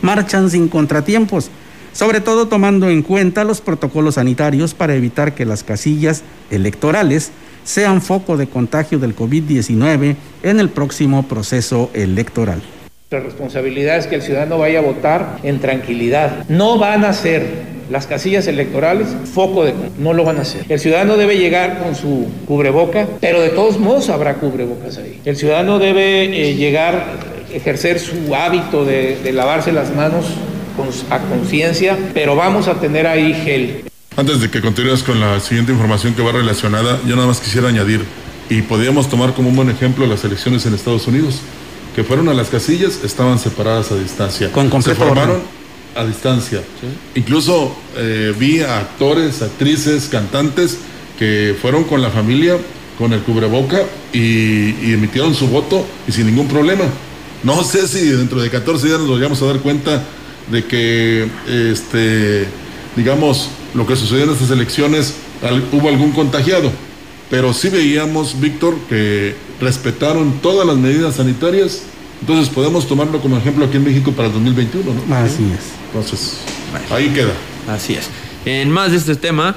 marchan sin contratiempos, sobre todo tomando en cuenta los protocolos sanitarios para evitar que las casillas electorales sean foco de contagio del COVID-19 en el próximo proceso electoral. La responsabilidad es que el ciudadano vaya a votar en tranquilidad. No van a ser las casillas electorales, foco de... No lo van a hacer. El ciudadano debe llegar con su cubreboca, pero de todos modos habrá cubrebocas ahí. El ciudadano debe eh, llegar, ejercer su hábito de, lavarse las manos con, a conciencia, pero vamos a tener ahí gel. Antes de que continúes con la siguiente información que va relacionada, yo nada más quisiera añadir, y podríamos tomar como un buen ejemplo las elecciones en Estados Unidos, que fueron a las casillas, estaban separadas a distancia. Con completo Se formaron a distancia. Incluso eh, vi a actores, actrices, cantantes que fueron con la familia, con el cubreboca y, emitieron su voto y sin ningún problema. No sé si dentro de 14 días nos vayamos a dar cuenta de que, este, digamos, lo que sucedió en estas elecciones, hubo algún contagiado. Pero sí veíamos, Víctor, que respetaron todas las medidas sanitarias entonces podemos tomarlo como ejemplo aquí en México para el 2021, ¿no? Así es. Entonces, ahí queda. Así es. En más de este tema,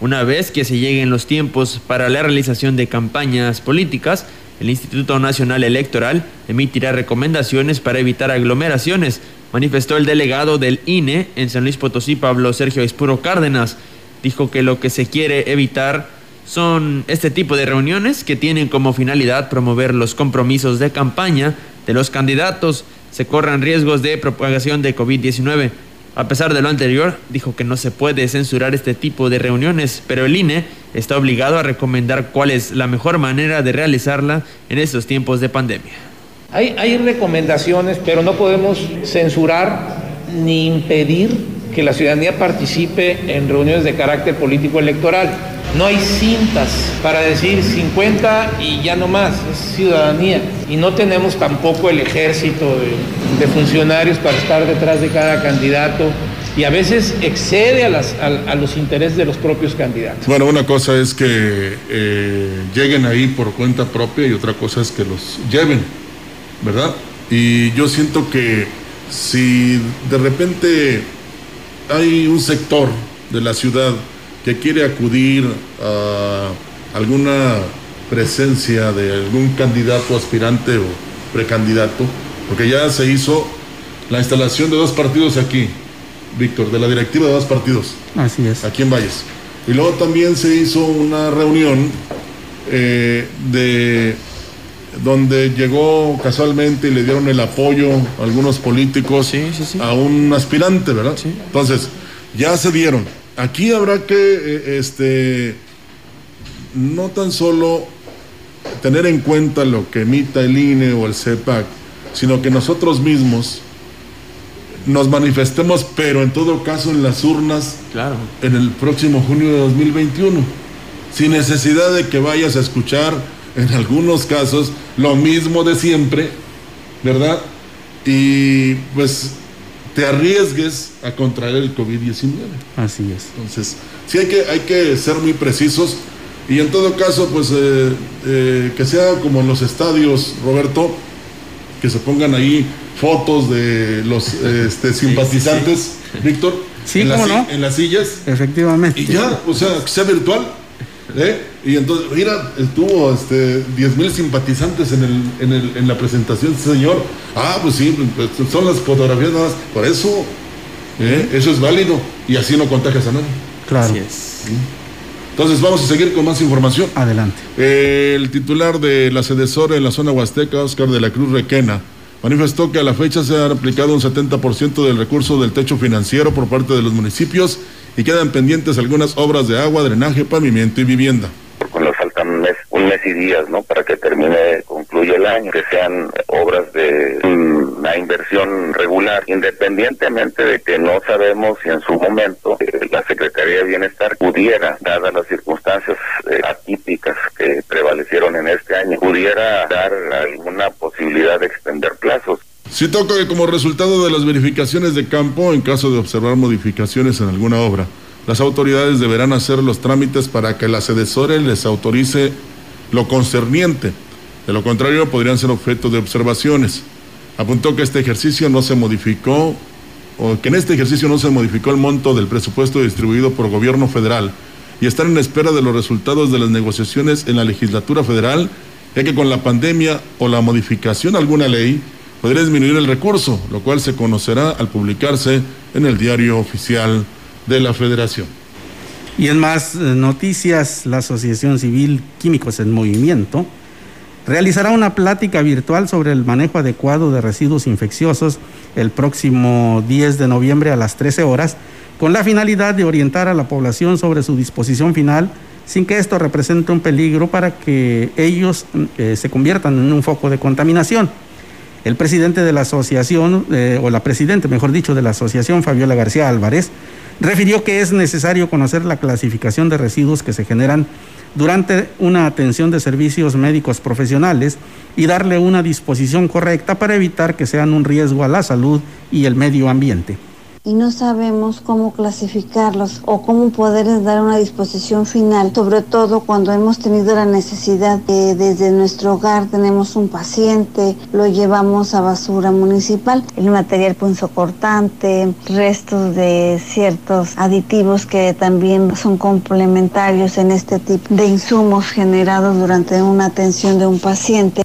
una vez que se lleguen los tiempos para la realización de campañas políticas, el Instituto Nacional Electoral emitirá recomendaciones para evitar aglomeraciones, manifestó el delegado del INE en San Luis Potosí, Pablo Sergio Espuro Cárdenas. Dijo que lo que se quiere evitar son este tipo de reuniones que tienen como finalidad promover los compromisos de campaña de los candidatos se corran riesgos de propagación de COVID-19. A pesar de lo anterior, dijo que no se puede censurar este tipo de reuniones, pero el INE está obligado a recomendar cuál es la mejor manera de realizarla en estos tiempos de pandemia. Hay, hay recomendaciones, pero no podemos censurar ni impedir que la ciudadanía participe en reuniones de carácter político electoral. No hay cintas para decir 50 y ya no más, es ciudadanía. Y no tenemos tampoco el ejército de, funcionarios para estar detrás de cada candidato y a veces excede a, los intereses de los propios candidatos. Bueno, una cosa es que eh, lleguen ahí por cuenta propia y otra cosa es que los lleven, ¿verdad? Y yo siento que si de repente hay un sector de la ciudad que quiere acudir a alguna presencia de algún candidato aspirante o precandidato, porque ya se hizo la instalación de dos partidos aquí, Víctor, de la directiva de dos partidos. Así es. Aquí en Valles. Y luego también se hizo una reunión eh, de donde llegó casualmente y le dieron el apoyo algunos políticos a un aspirante, ¿verdad? Entonces, ya se dieron aquí habrá que, eh, este, no tan solo tener en cuenta lo que emita el INE o el CEPAC, sino que nosotros mismos nos manifestemos, pero en todo caso en las urnas Claro. en el próximo junio de 2021, sin necesidad de que vayas a escuchar en algunos casos lo mismo de siempre, ¿verdad? Y pues te arriesgues a contraer el COVID-19. Así es. Entonces, sí hay que, hay que ser muy precisos y en todo caso, pues eh, eh, que sea como en los estadios, Roberto, que se pongan ahí fotos de los este, simpatizantes, Víctor, Sí, en, ¿cómo no? en las sillas. Efectivamente. Y ya, o sea, que sea virtual. ¿Eh? Y entonces, mira, tuvo este, 10 mil simpatizantes en, el, en, el, en la presentación, este señor. Ah, pues sí, pues, son las fotografías nada más. Por eso, ¿eh? eso es válido. Y así no contagias a nadie. Claro. Así es. Entonces vamos a seguir con más información. Adelante. El titular de la Sedesora en la zona huasteca, Oscar de la Cruz Requena, manifestó que a la fecha se ha aplicado un 70% del recurso del techo financiero por parte de los municipios y quedan pendientes algunas obras de agua, drenaje, pavimento y vivienda. porque nos faltan un mes, un mes y días, ¿no? Para que termine, concluya el año, que sean obras de una inversión regular, independientemente de que no sabemos si en su momento eh, la Secretaría de Bienestar pudiera, dadas las circunstancias eh, atípicas que prevalecieron en este año, pudiera dar alguna posibilidad de extender plazos. Citó que como resultado de las verificaciones de campo, en caso de observar modificaciones en alguna obra, las autoridades deberán hacer los trámites para que la sedesore les autorice lo concerniente. De lo contrario, podrían ser objeto de observaciones. Apuntó que este ejercicio no se modificó, o que en este ejercicio no se modificó el monto del presupuesto distribuido por gobierno federal y están en espera de los resultados de las negociaciones en la legislatura federal, ya que con la pandemia o la modificación a alguna ley podría disminuir el recurso, lo cual se conocerá al publicarse en el diario oficial de la Federación. Y en más eh, noticias, la Asociación Civil Químicos en Movimiento realizará una plática virtual sobre el manejo adecuado de residuos infecciosos el próximo 10 de noviembre a las 13 horas, con la finalidad de orientar a la población sobre su disposición final, sin que esto represente un peligro para que ellos eh, se conviertan en un foco de contaminación. El presidente de la asociación, eh, o la presidente, mejor dicho, de la asociación, Fabiola García Álvarez, refirió que es necesario conocer la clasificación de residuos que se generan durante una atención de servicios médicos profesionales y darle una disposición correcta para evitar que sean un riesgo a la salud y el medio ambiente y no sabemos cómo clasificarlos o cómo poderles dar una disposición final, sobre todo cuando hemos tenido la necesidad de desde nuestro hogar tenemos un paciente, lo llevamos a basura municipal, el material punzocortante, restos de ciertos aditivos que también son complementarios en este tipo de insumos generados durante una atención de un paciente.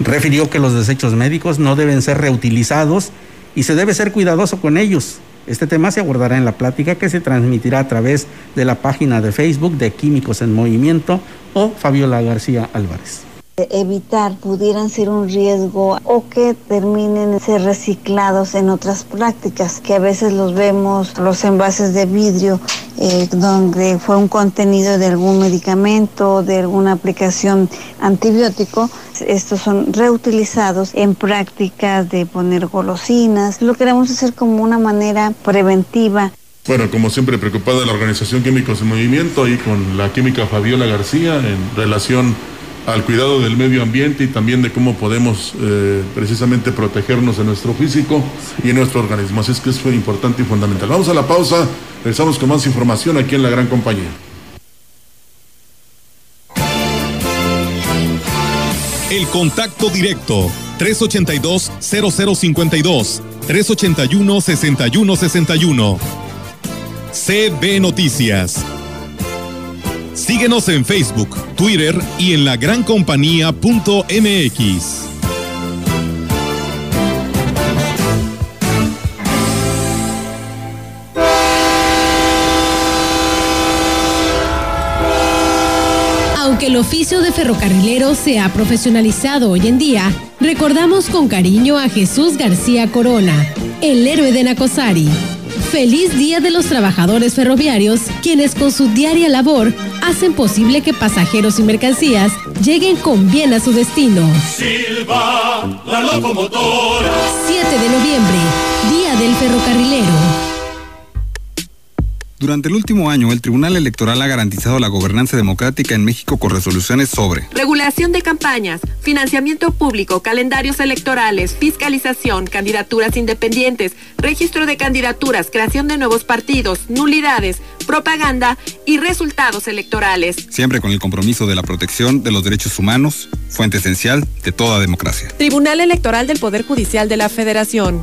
Refirió que los desechos médicos no deben ser reutilizados y se debe ser cuidadoso con ellos. Este tema se abordará en la plática que se transmitirá a través de la página de Facebook de Químicos en Movimiento o Fabiola García Álvarez evitar pudieran ser un riesgo o que terminen ser reciclados en otras prácticas, que a veces los vemos, los envases de vidrio, eh, donde fue un contenido de algún medicamento, de alguna aplicación antibiótico, estos son reutilizados en prácticas de poner golosinas. Lo queremos hacer como una manera preventiva. Bueno, como siempre, preocupada la Organización Químicos en Movimiento, ahí con la química Fabiola García en relación al cuidado del medio ambiente y también de cómo podemos eh, precisamente protegernos en nuestro físico y en nuestro organismo. Así es que es importante y fundamental. Vamos a la pausa, regresamos con más información aquí en la gran compañía. El contacto directo 382-0052 381-6161 CB Noticias Síguenos en Facebook, Twitter y en lagrancompañía.mx. Aunque el oficio de ferrocarrilero se ha profesionalizado hoy en día, recordamos con cariño a Jesús García Corona, el héroe de Nacosari. Feliz Día de los Trabajadores Ferroviarios, quienes con su diaria labor hacen posible que pasajeros y mercancías lleguen con bien a su destino. Silva, la locomotora. 7 de noviembre, Día del Ferrocarrilero. Durante el último año, el Tribunal Electoral ha garantizado la gobernanza democrática en México con resoluciones sobre regulación de campañas, financiamiento público, calendarios electorales, fiscalización, candidaturas independientes, registro de candidaturas, creación de nuevos partidos, nulidades, propaganda y resultados electorales. Siempre con el compromiso de la protección de los derechos humanos, fuente esencial de toda democracia. Tribunal Electoral del Poder Judicial de la Federación.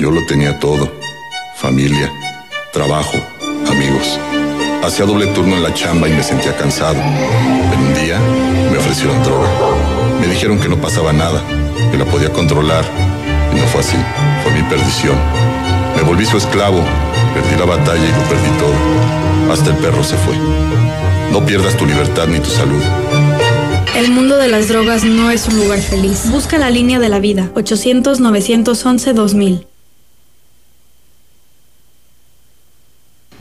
Yo lo tenía todo. Familia, trabajo, amigos. Hacía doble turno en la chamba y me sentía cansado. Pero un día me ofrecieron droga. Me dijeron que no pasaba nada, que la podía controlar. Y no fue así. Fue mi perdición. Me volví su esclavo. Perdí la batalla y lo perdí todo. Hasta el perro se fue. No pierdas tu libertad ni tu salud. El mundo de las drogas no es un lugar feliz. Busca la línea de la vida. 800-911-2000.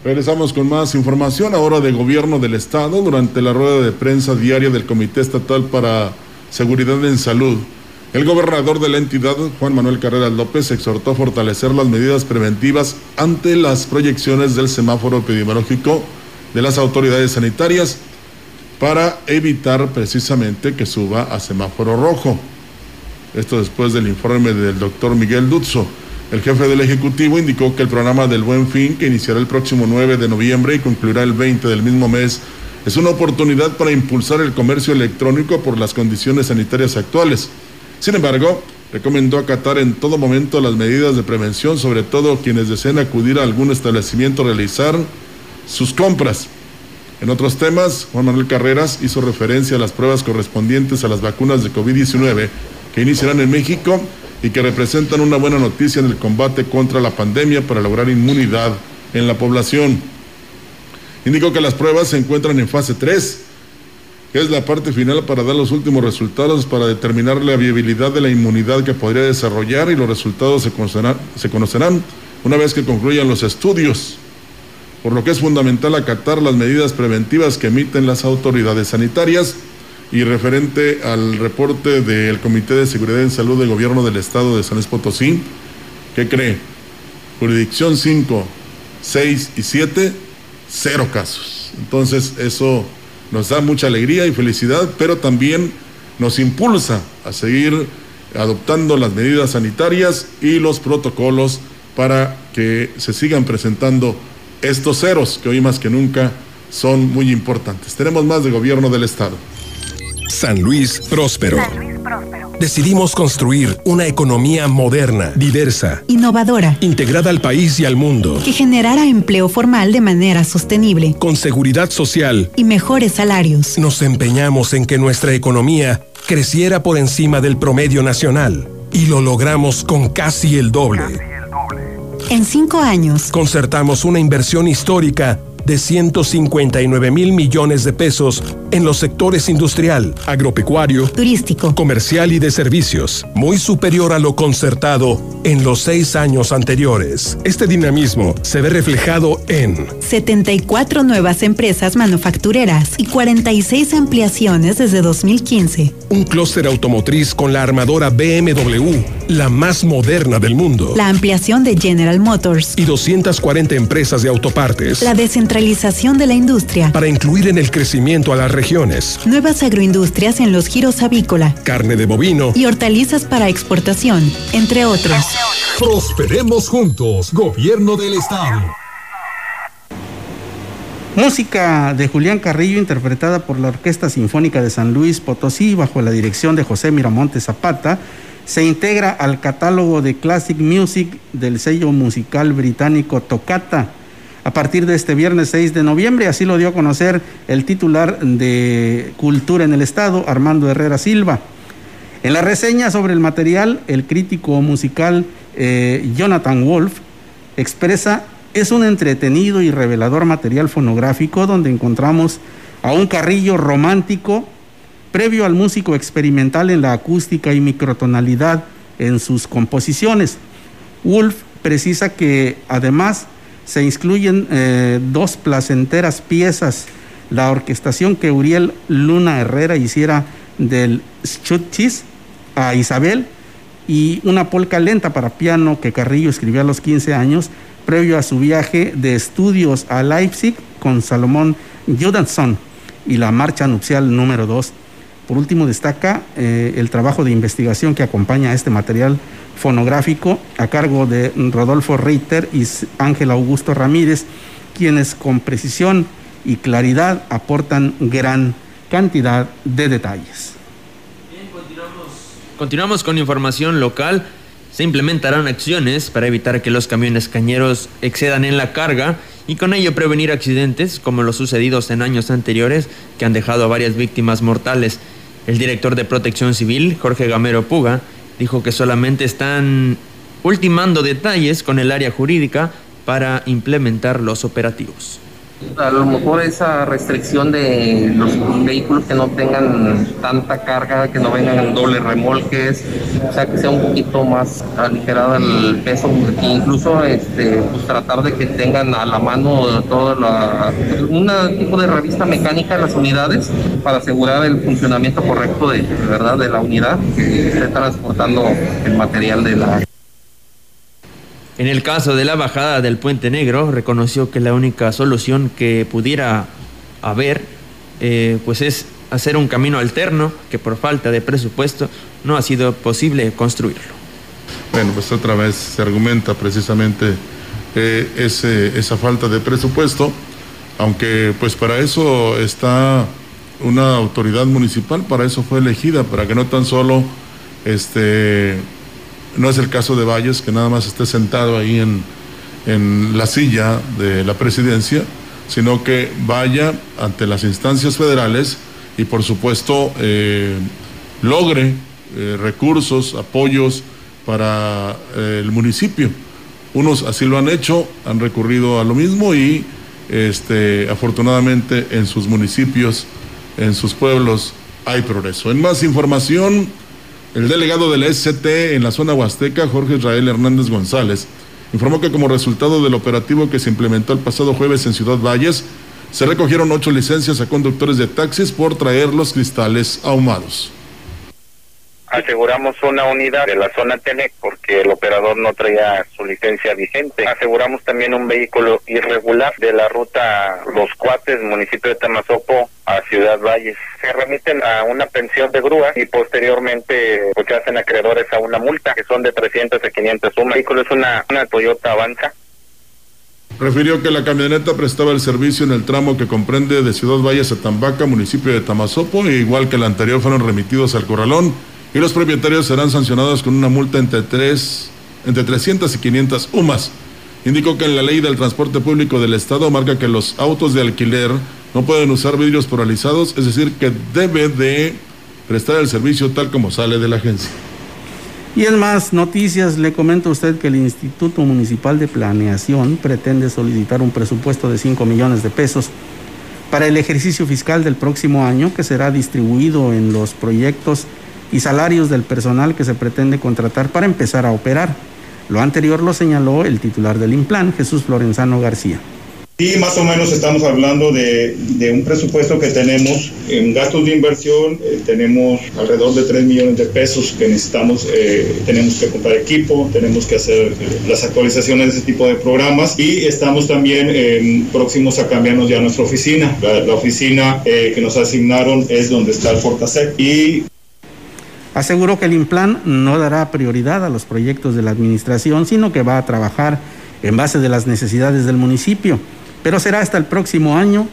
Regresamos con más información ahora de gobierno del estado durante la rueda de prensa diaria del Comité Estatal para Seguridad en Salud. El gobernador de la entidad, Juan Manuel Carreras López, exhortó a fortalecer las medidas preventivas ante las proyecciones del semáforo epidemiológico de las autoridades sanitarias para evitar precisamente que suba a semáforo rojo. Esto después del informe del doctor Miguel Duzzo. El jefe del Ejecutivo indicó que el programa del Buen Fin, que iniciará el próximo 9 de noviembre y concluirá el 20 del mismo mes, es una oportunidad para impulsar el comercio electrónico por las condiciones sanitarias actuales. Sin embargo, recomendó acatar en todo momento las medidas de prevención, sobre todo quienes deseen acudir a algún establecimiento a realizar sus compras. En otros temas, Juan Manuel Carreras hizo referencia a las pruebas correspondientes a las vacunas de COVID-19 que iniciarán en México y que representan una buena noticia en el combate contra la pandemia para lograr inmunidad en la población. Indicó que las pruebas se encuentran en fase 3, que es la parte final para dar los últimos resultados para determinar la viabilidad de la inmunidad que podría desarrollar y los resultados se conocerán, se conocerán una vez que concluyan los estudios, por lo que es fundamental acatar las medidas preventivas que emiten las autoridades sanitarias y referente al reporte del Comité de Seguridad en Salud del Gobierno del Estado de San Luis Potosí, ¿qué cree? Jurisdicción 5, 6 y 7, cero casos. Entonces eso nos da mucha alegría y felicidad, pero también nos impulsa a seguir adoptando las medidas sanitarias y los protocolos para que se sigan presentando estos ceros que hoy más que nunca son muy importantes. Tenemos más de gobierno del Estado. San Luis Próspero. Decidimos construir una economía moderna, diversa, innovadora, integrada al país y al mundo, que generara empleo formal de manera sostenible, con seguridad social. Y mejores salarios. Nos empeñamos en que nuestra economía creciera por encima del promedio nacional. Y lo logramos con casi el doble. En cinco años, concertamos una inversión histórica de 159 mil millones de pesos en los sectores industrial, agropecuario, turístico, comercial y de servicios, muy superior a lo concertado en los seis años anteriores. Este dinamismo se ve reflejado en 74 nuevas empresas manufactureras y 46 ampliaciones desde 2015. Un clúster automotriz con la armadora BMW, la más moderna del mundo. La ampliación de General Motors. Y 240 empresas de autopartes. La descentralización de la industria. Para incluir en el crecimiento a las regiones. Nuevas agroindustrias en los giros avícola. Carne de bovino. Y hortalizas para exportación, entre otros. Prosperemos juntos, Gobierno del Estado. Música de Julián Carrillo interpretada por la Orquesta Sinfónica de San Luis Potosí bajo la dirección de José Miramonte Zapata se integra al catálogo de Classic Music del sello musical británico Tocata a partir de este viernes 6 de noviembre. Así lo dio a conocer el titular de Cultura en el Estado, Armando Herrera Silva. En la reseña sobre el material, el crítico musical eh, Jonathan Wolf expresa, es un entretenido y revelador material fonográfico donde encontramos a un carrillo romántico previo al músico experimental en la acústica y microtonalidad en sus composiciones. Wolf precisa que además se incluyen eh, dos placenteras piezas, la orquestación que Uriel Luna Herrera hiciera del Schuttis a Isabel y una polca lenta para piano que Carrillo escribió a los 15 años, previo a su viaje de estudios a Leipzig con Salomón Judasson y la marcha nupcial número 2. Por último, destaca eh, el trabajo de investigación que acompaña a este material fonográfico a cargo de Rodolfo Reiter y Ángel Augusto Ramírez, quienes con precisión y claridad aportan gran cantidad de detalles. continuamos con información local. Se implementarán acciones para evitar que los camiones cañeros excedan en la carga y con ello prevenir accidentes como los sucedidos en años anteriores que han dejado a varias víctimas mortales. El director de Protección Civil, Jorge Gamero Puga, dijo que solamente están ultimando detalles con el área jurídica para implementar los operativos. A lo mejor esa restricción de los vehículos que no tengan tanta carga, que no vengan en dobles remolques, o sea, que sea un poquito más aligerada el peso, incluso este, pues tratar de que tengan a la mano toda la, un tipo de revista mecánica en las unidades para asegurar el funcionamiento correcto de, ¿verdad? de la unidad que esté transportando el material de la en el caso de la bajada del Puente Negro, reconoció que la única solución que pudiera haber eh, pues es hacer un camino alterno que por falta de presupuesto no ha sido posible construirlo. Bueno, pues otra vez se argumenta precisamente eh, esa falta de presupuesto, aunque pues para eso está una autoridad municipal, para eso fue elegida, para que no tan solo este no es el caso de Valles, que nada más esté sentado ahí en, la silla de la presidencia, sino que vaya ante las instancias federales y por supuesto eh, logre eh, recursos, apoyos para eh, el municipio. Unos así lo han hecho, han recurrido a lo mismo y este, afortunadamente en sus municipios, en sus pueblos, hay progreso. En más información, el delegado del SCT en la zona huasteca, Jorge Israel Hernández González, informó que como resultado del operativo que se implementó el pasado jueves en Ciudad Valles, se recogieron ocho licencias a conductores de taxis por traer los cristales ahumados aseguramos una unidad de la zona Tenec porque el operador no traía su licencia vigente. Aseguramos también un vehículo irregular de la ruta Los Cuates, municipio de Tamazopo, a Ciudad Valles. Se remiten a una pensión de grúa y posteriormente pues, hacen acreedores a una multa que son de 300 a 500 sumas. El vehículo es una, una Toyota Avanza. Refirió que la camioneta prestaba el servicio en el tramo que comprende de Ciudad Valles a Tambaca, municipio de Tamazopo, e igual que el anterior fueron remitidos al Corralón y los propietarios serán sancionados con una multa entre, tres, entre 300 y 500 UMAS. Indicó que en la ley del transporte público del Estado marca que los autos de alquiler no pueden usar vidrios polarizados, es decir, que debe de prestar el servicio tal como sale de la agencia. Y en más noticias, le comento a usted que el Instituto Municipal de Planeación pretende solicitar un presupuesto de 5 millones de pesos para el ejercicio fiscal del próximo año que será distribuido en los proyectos y salarios del personal que se pretende contratar para empezar a operar. Lo anterior lo señaló el titular del Implan, Jesús Florenzano García. Y más o menos estamos hablando de, un presupuesto que tenemos en gastos de inversión, eh, tenemos alrededor de 3 millones de pesos que necesitamos, eh, tenemos que comprar equipo, tenemos que hacer eh, las actualizaciones de ese tipo de programas y estamos también próximos a cambiarnos ya nuestra oficina. La, la oficina que nos asignaron es donde está el Fortasec y Aseguró que el Implan no dará prioridad a los proyectos de la administración, sino que va a trabajar en base de las necesidades del municipio, pero será hasta el próximo año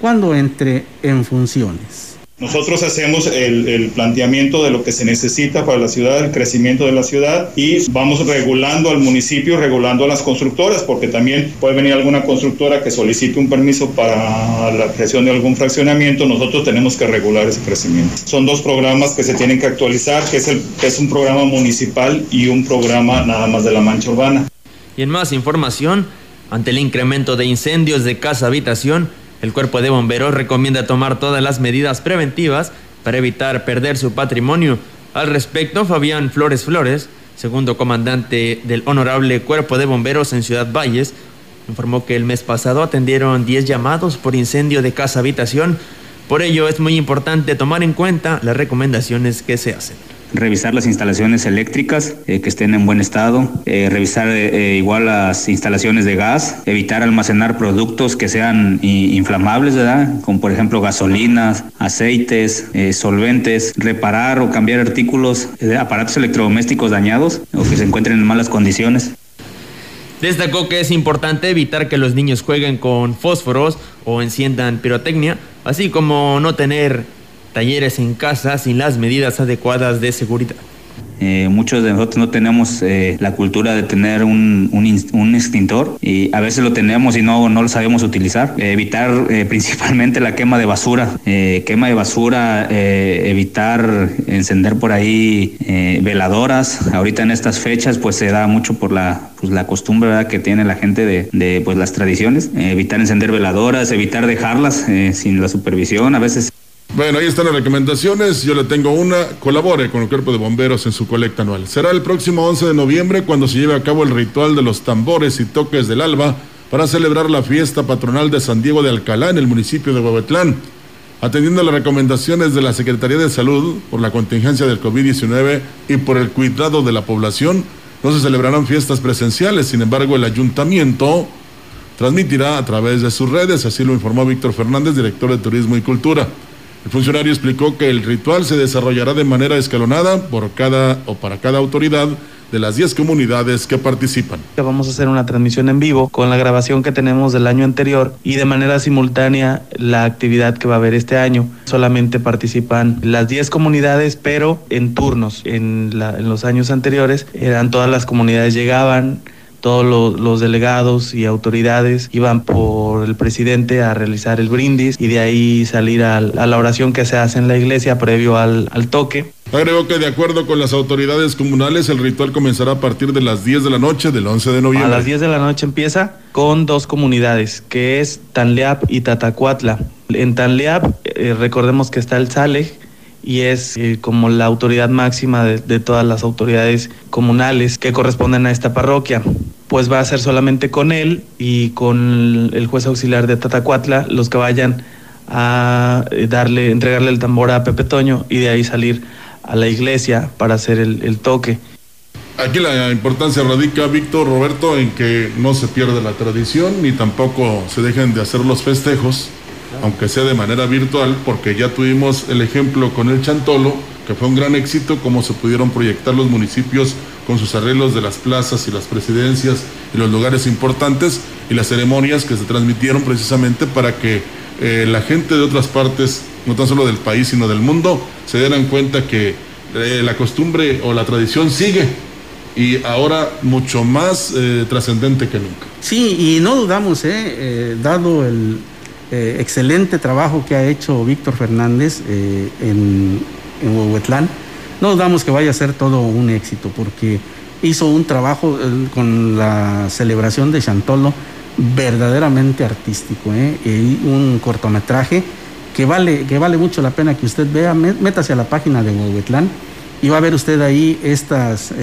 cuando entre en funciones. Nosotros hacemos el, planteamiento de lo que se necesita para la ciudad, el crecimiento de la ciudad y vamos regulando al municipio, regulando a las constructoras, porque también puede venir alguna constructora que solicite un permiso para la creación de algún fraccionamiento, nosotros tenemos que regular ese crecimiento. Son dos programas que se tienen que actualizar, que es, el, es un programa municipal y un programa nada más de la mancha urbana. Y en más información, ante el incremento de incendios de casa-habitación, el cuerpo de bomberos recomienda tomar todas las medidas preventivas para evitar perder su patrimonio. Al respecto, Fabián Flores Flores, segundo comandante del honorable cuerpo de bomberos en Ciudad Valles, informó que el mes pasado atendieron 10 llamados por incendio de casa-habitación. Por ello es muy importante tomar en cuenta las recomendaciones que se hacen revisar las instalaciones eléctricas eh, que estén en buen estado, eh, revisar eh, igual las instalaciones de gas, evitar almacenar productos que sean inflamables. Como por ejemplo gasolinas, aceites, solventes, reparar o cambiar artículos, aparatos electrodomésticos dañados o que se encuentren en malas condiciones. Destacó que es importante evitar que los niños jueguen con fósforos o enciendan pirotecnia, así como no tener talleres en casa sin las medidas adecuadas de seguridad. Eh, muchos de nosotros no tenemos eh, la cultura de tener un, un, extintor y a veces lo tenemos y no, no lo sabemos utilizar. Eh, evitar principalmente la quema de basura, quema de basura, evitar encender por ahí veladoras. Ahorita en estas fechas pues se da mucho por la, pues, la costumbre que tiene la gente de, de pues, las tradiciones. evitar encender veladoras, evitar dejarlas sin la supervisión. A veces bueno, ahí están las recomendaciones. Yo le tengo una. Colabore con el Cuerpo de Bomberos en su colecta anual. Será el próximo 11 de noviembre cuando se lleve a cabo el ritual de los tambores y toques del alba para celebrar la fiesta patronal de San Diego de Alcalá en el municipio de Huehuetlán. Atendiendo las recomendaciones de la Secretaría de Salud por la contingencia del COVID-19 y por el cuidado de la población, no se celebrarán fiestas presenciales. Sin embargo, el ayuntamiento transmitirá a través de sus redes, así lo informó Víctor Fernández, director de Turismo y Cultura. El funcionario explicó que el ritual se desarrollará de manera escalonada por cada o para cada autoridad de las 10 comunidades que participan. Vamos a hacer una transmisión en vivo con la grabación que tenemos del año anterior y de manera simultánea la actividad que va a haber este año. Solamente participan las 10 comunidades, pero en turnos. En, en los años anteriores eran todas las comunidades llegaban todos los, delegados y autoridades iban por el presidente a realizar el brindis y de ahí salir a, la oración que se hace en la iglesia previo al, al toque. Agregó que de acuerdo con las autoridades comunales el ritual comenzará a partir de las 10 de la noche del 11 de noviembre. A las 10 de la noche empieza con dos comunidades, que es Tanleap y Tatacuatla. En Tanleap eh, recordemos que está el Sale, y es eh, como la autoridad máxima de, todas las autoridades comunales que corresponden a esta parroquia. Pues va a ser solamente con él y con el juez auxiliar de Tatacuatla los que vayan a eh, darle, entregarle el tambor a Pepe Toño y de ahí salir a la iglesia para hacer el, el toque. Aquí la importancia radica, Víctor Roberto, en que no se pierda la tradición ni tampoco se dejen de hacer los festejos aunque sea de manera virtual, porque ya tuvimos el ejemplo con el Chantolo, que fue un gran éxito, cómo se pudieron proyectar los municipios con sus arreglos de las plazas y las presidencias y los lugares importantes y las ceremonias que se transmitieron precisamente para que eh, la gente de otras partes, no tan solo del país, sino del mundo, se dieran cuenta que eh, la costumbre o la tradición sigue y ahora mucho más eh, trascendente que nunca. Sí, y no dudamos, dado el, eh, excelente trabajo que ha hecho Víctor Fernández eh, en, en Huehuetlán. No dudamos que vaya a ser todo un éxito porque hizo un trabajo eh, con la celebración de Chantolo verdaderamente artístico, un cortometraje que vale, que vale mucho la pena que usted vea. Métase a la página de Huehuetlán y va a ver usted ahí estas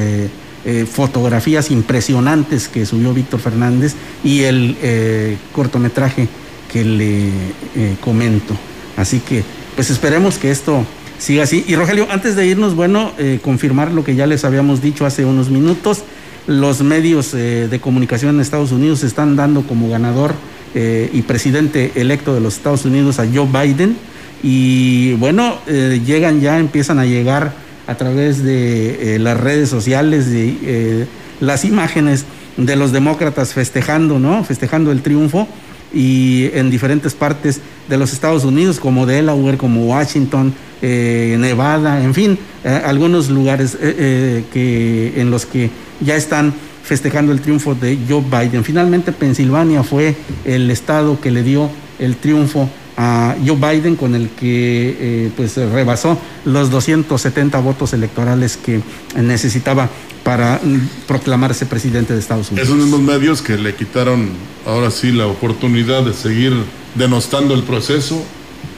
fotografías impresionantes que subió Víctor Fernández y el cortometraje que le eh, comento. Así que, pues esperemos que esto siga así. Y Rogelio, antes de irnos, bueno, eh, confirmar lo que ya les habíamos dicho hace unos minutos. Los medios eh, de comunicación en Estados Unidos están dando como ganador y presidente electo de los Estados Unidos a Joe Biden. Y bueno, llegan ya, empiezan a llegar a través de las redes sociales, de las imágenes de los demócratas festejando, ¿no? Festejando el triunfo y en diferentes partes de los Estados Unidos, como Delaware, como Washington, eh, Nevada, en fin, eh, algunos lugares eh, que, en los que ya están festejando el triunfo de Joe Biden. Finalmente, Pensilvania fue el estado que le dio el triunfo a Joe Biden con el que pues rebasó los 270 votos electorales que necesitaba para proclamarse presidente de Estados Unidos. Esos mismos medios que le quitaron ahora sí la oportunidad de seguir denostando el proceso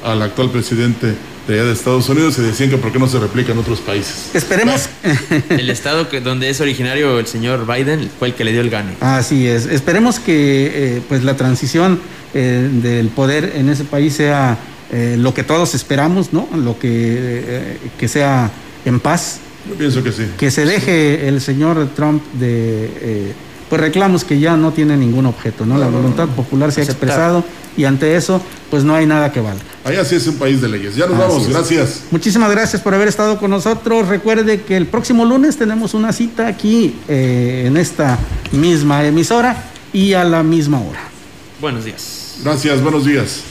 al actual presidente de allá de Estados Unidos y decían que por qué no se replica en otros países. Esperemos. el estado que, donde es originario el señor Biden fue el que le dio el gane. Así es. Esperemos que eh, pues la transición eh, del poder en ese país sea eh, lo que todos esperamos, ¿no? Lo que, que sea en paz. Yo pienso que sí. Que se deje el señor Trump de pues reclamos que ya no tiene ningún objeto, ¿no? La voluntad popular se ha expresado y ante eso, pues no hay nada que valga. Allá sí es un país de leyes. Ya nos vamos, gracias. Muchísimas gracias por haber estado con nosotros. Recuerde que el próximo lunes tenemos una cita aquí eh, en esta misma emisora y a la misma hora. Buenos días. Gracias, buenos días.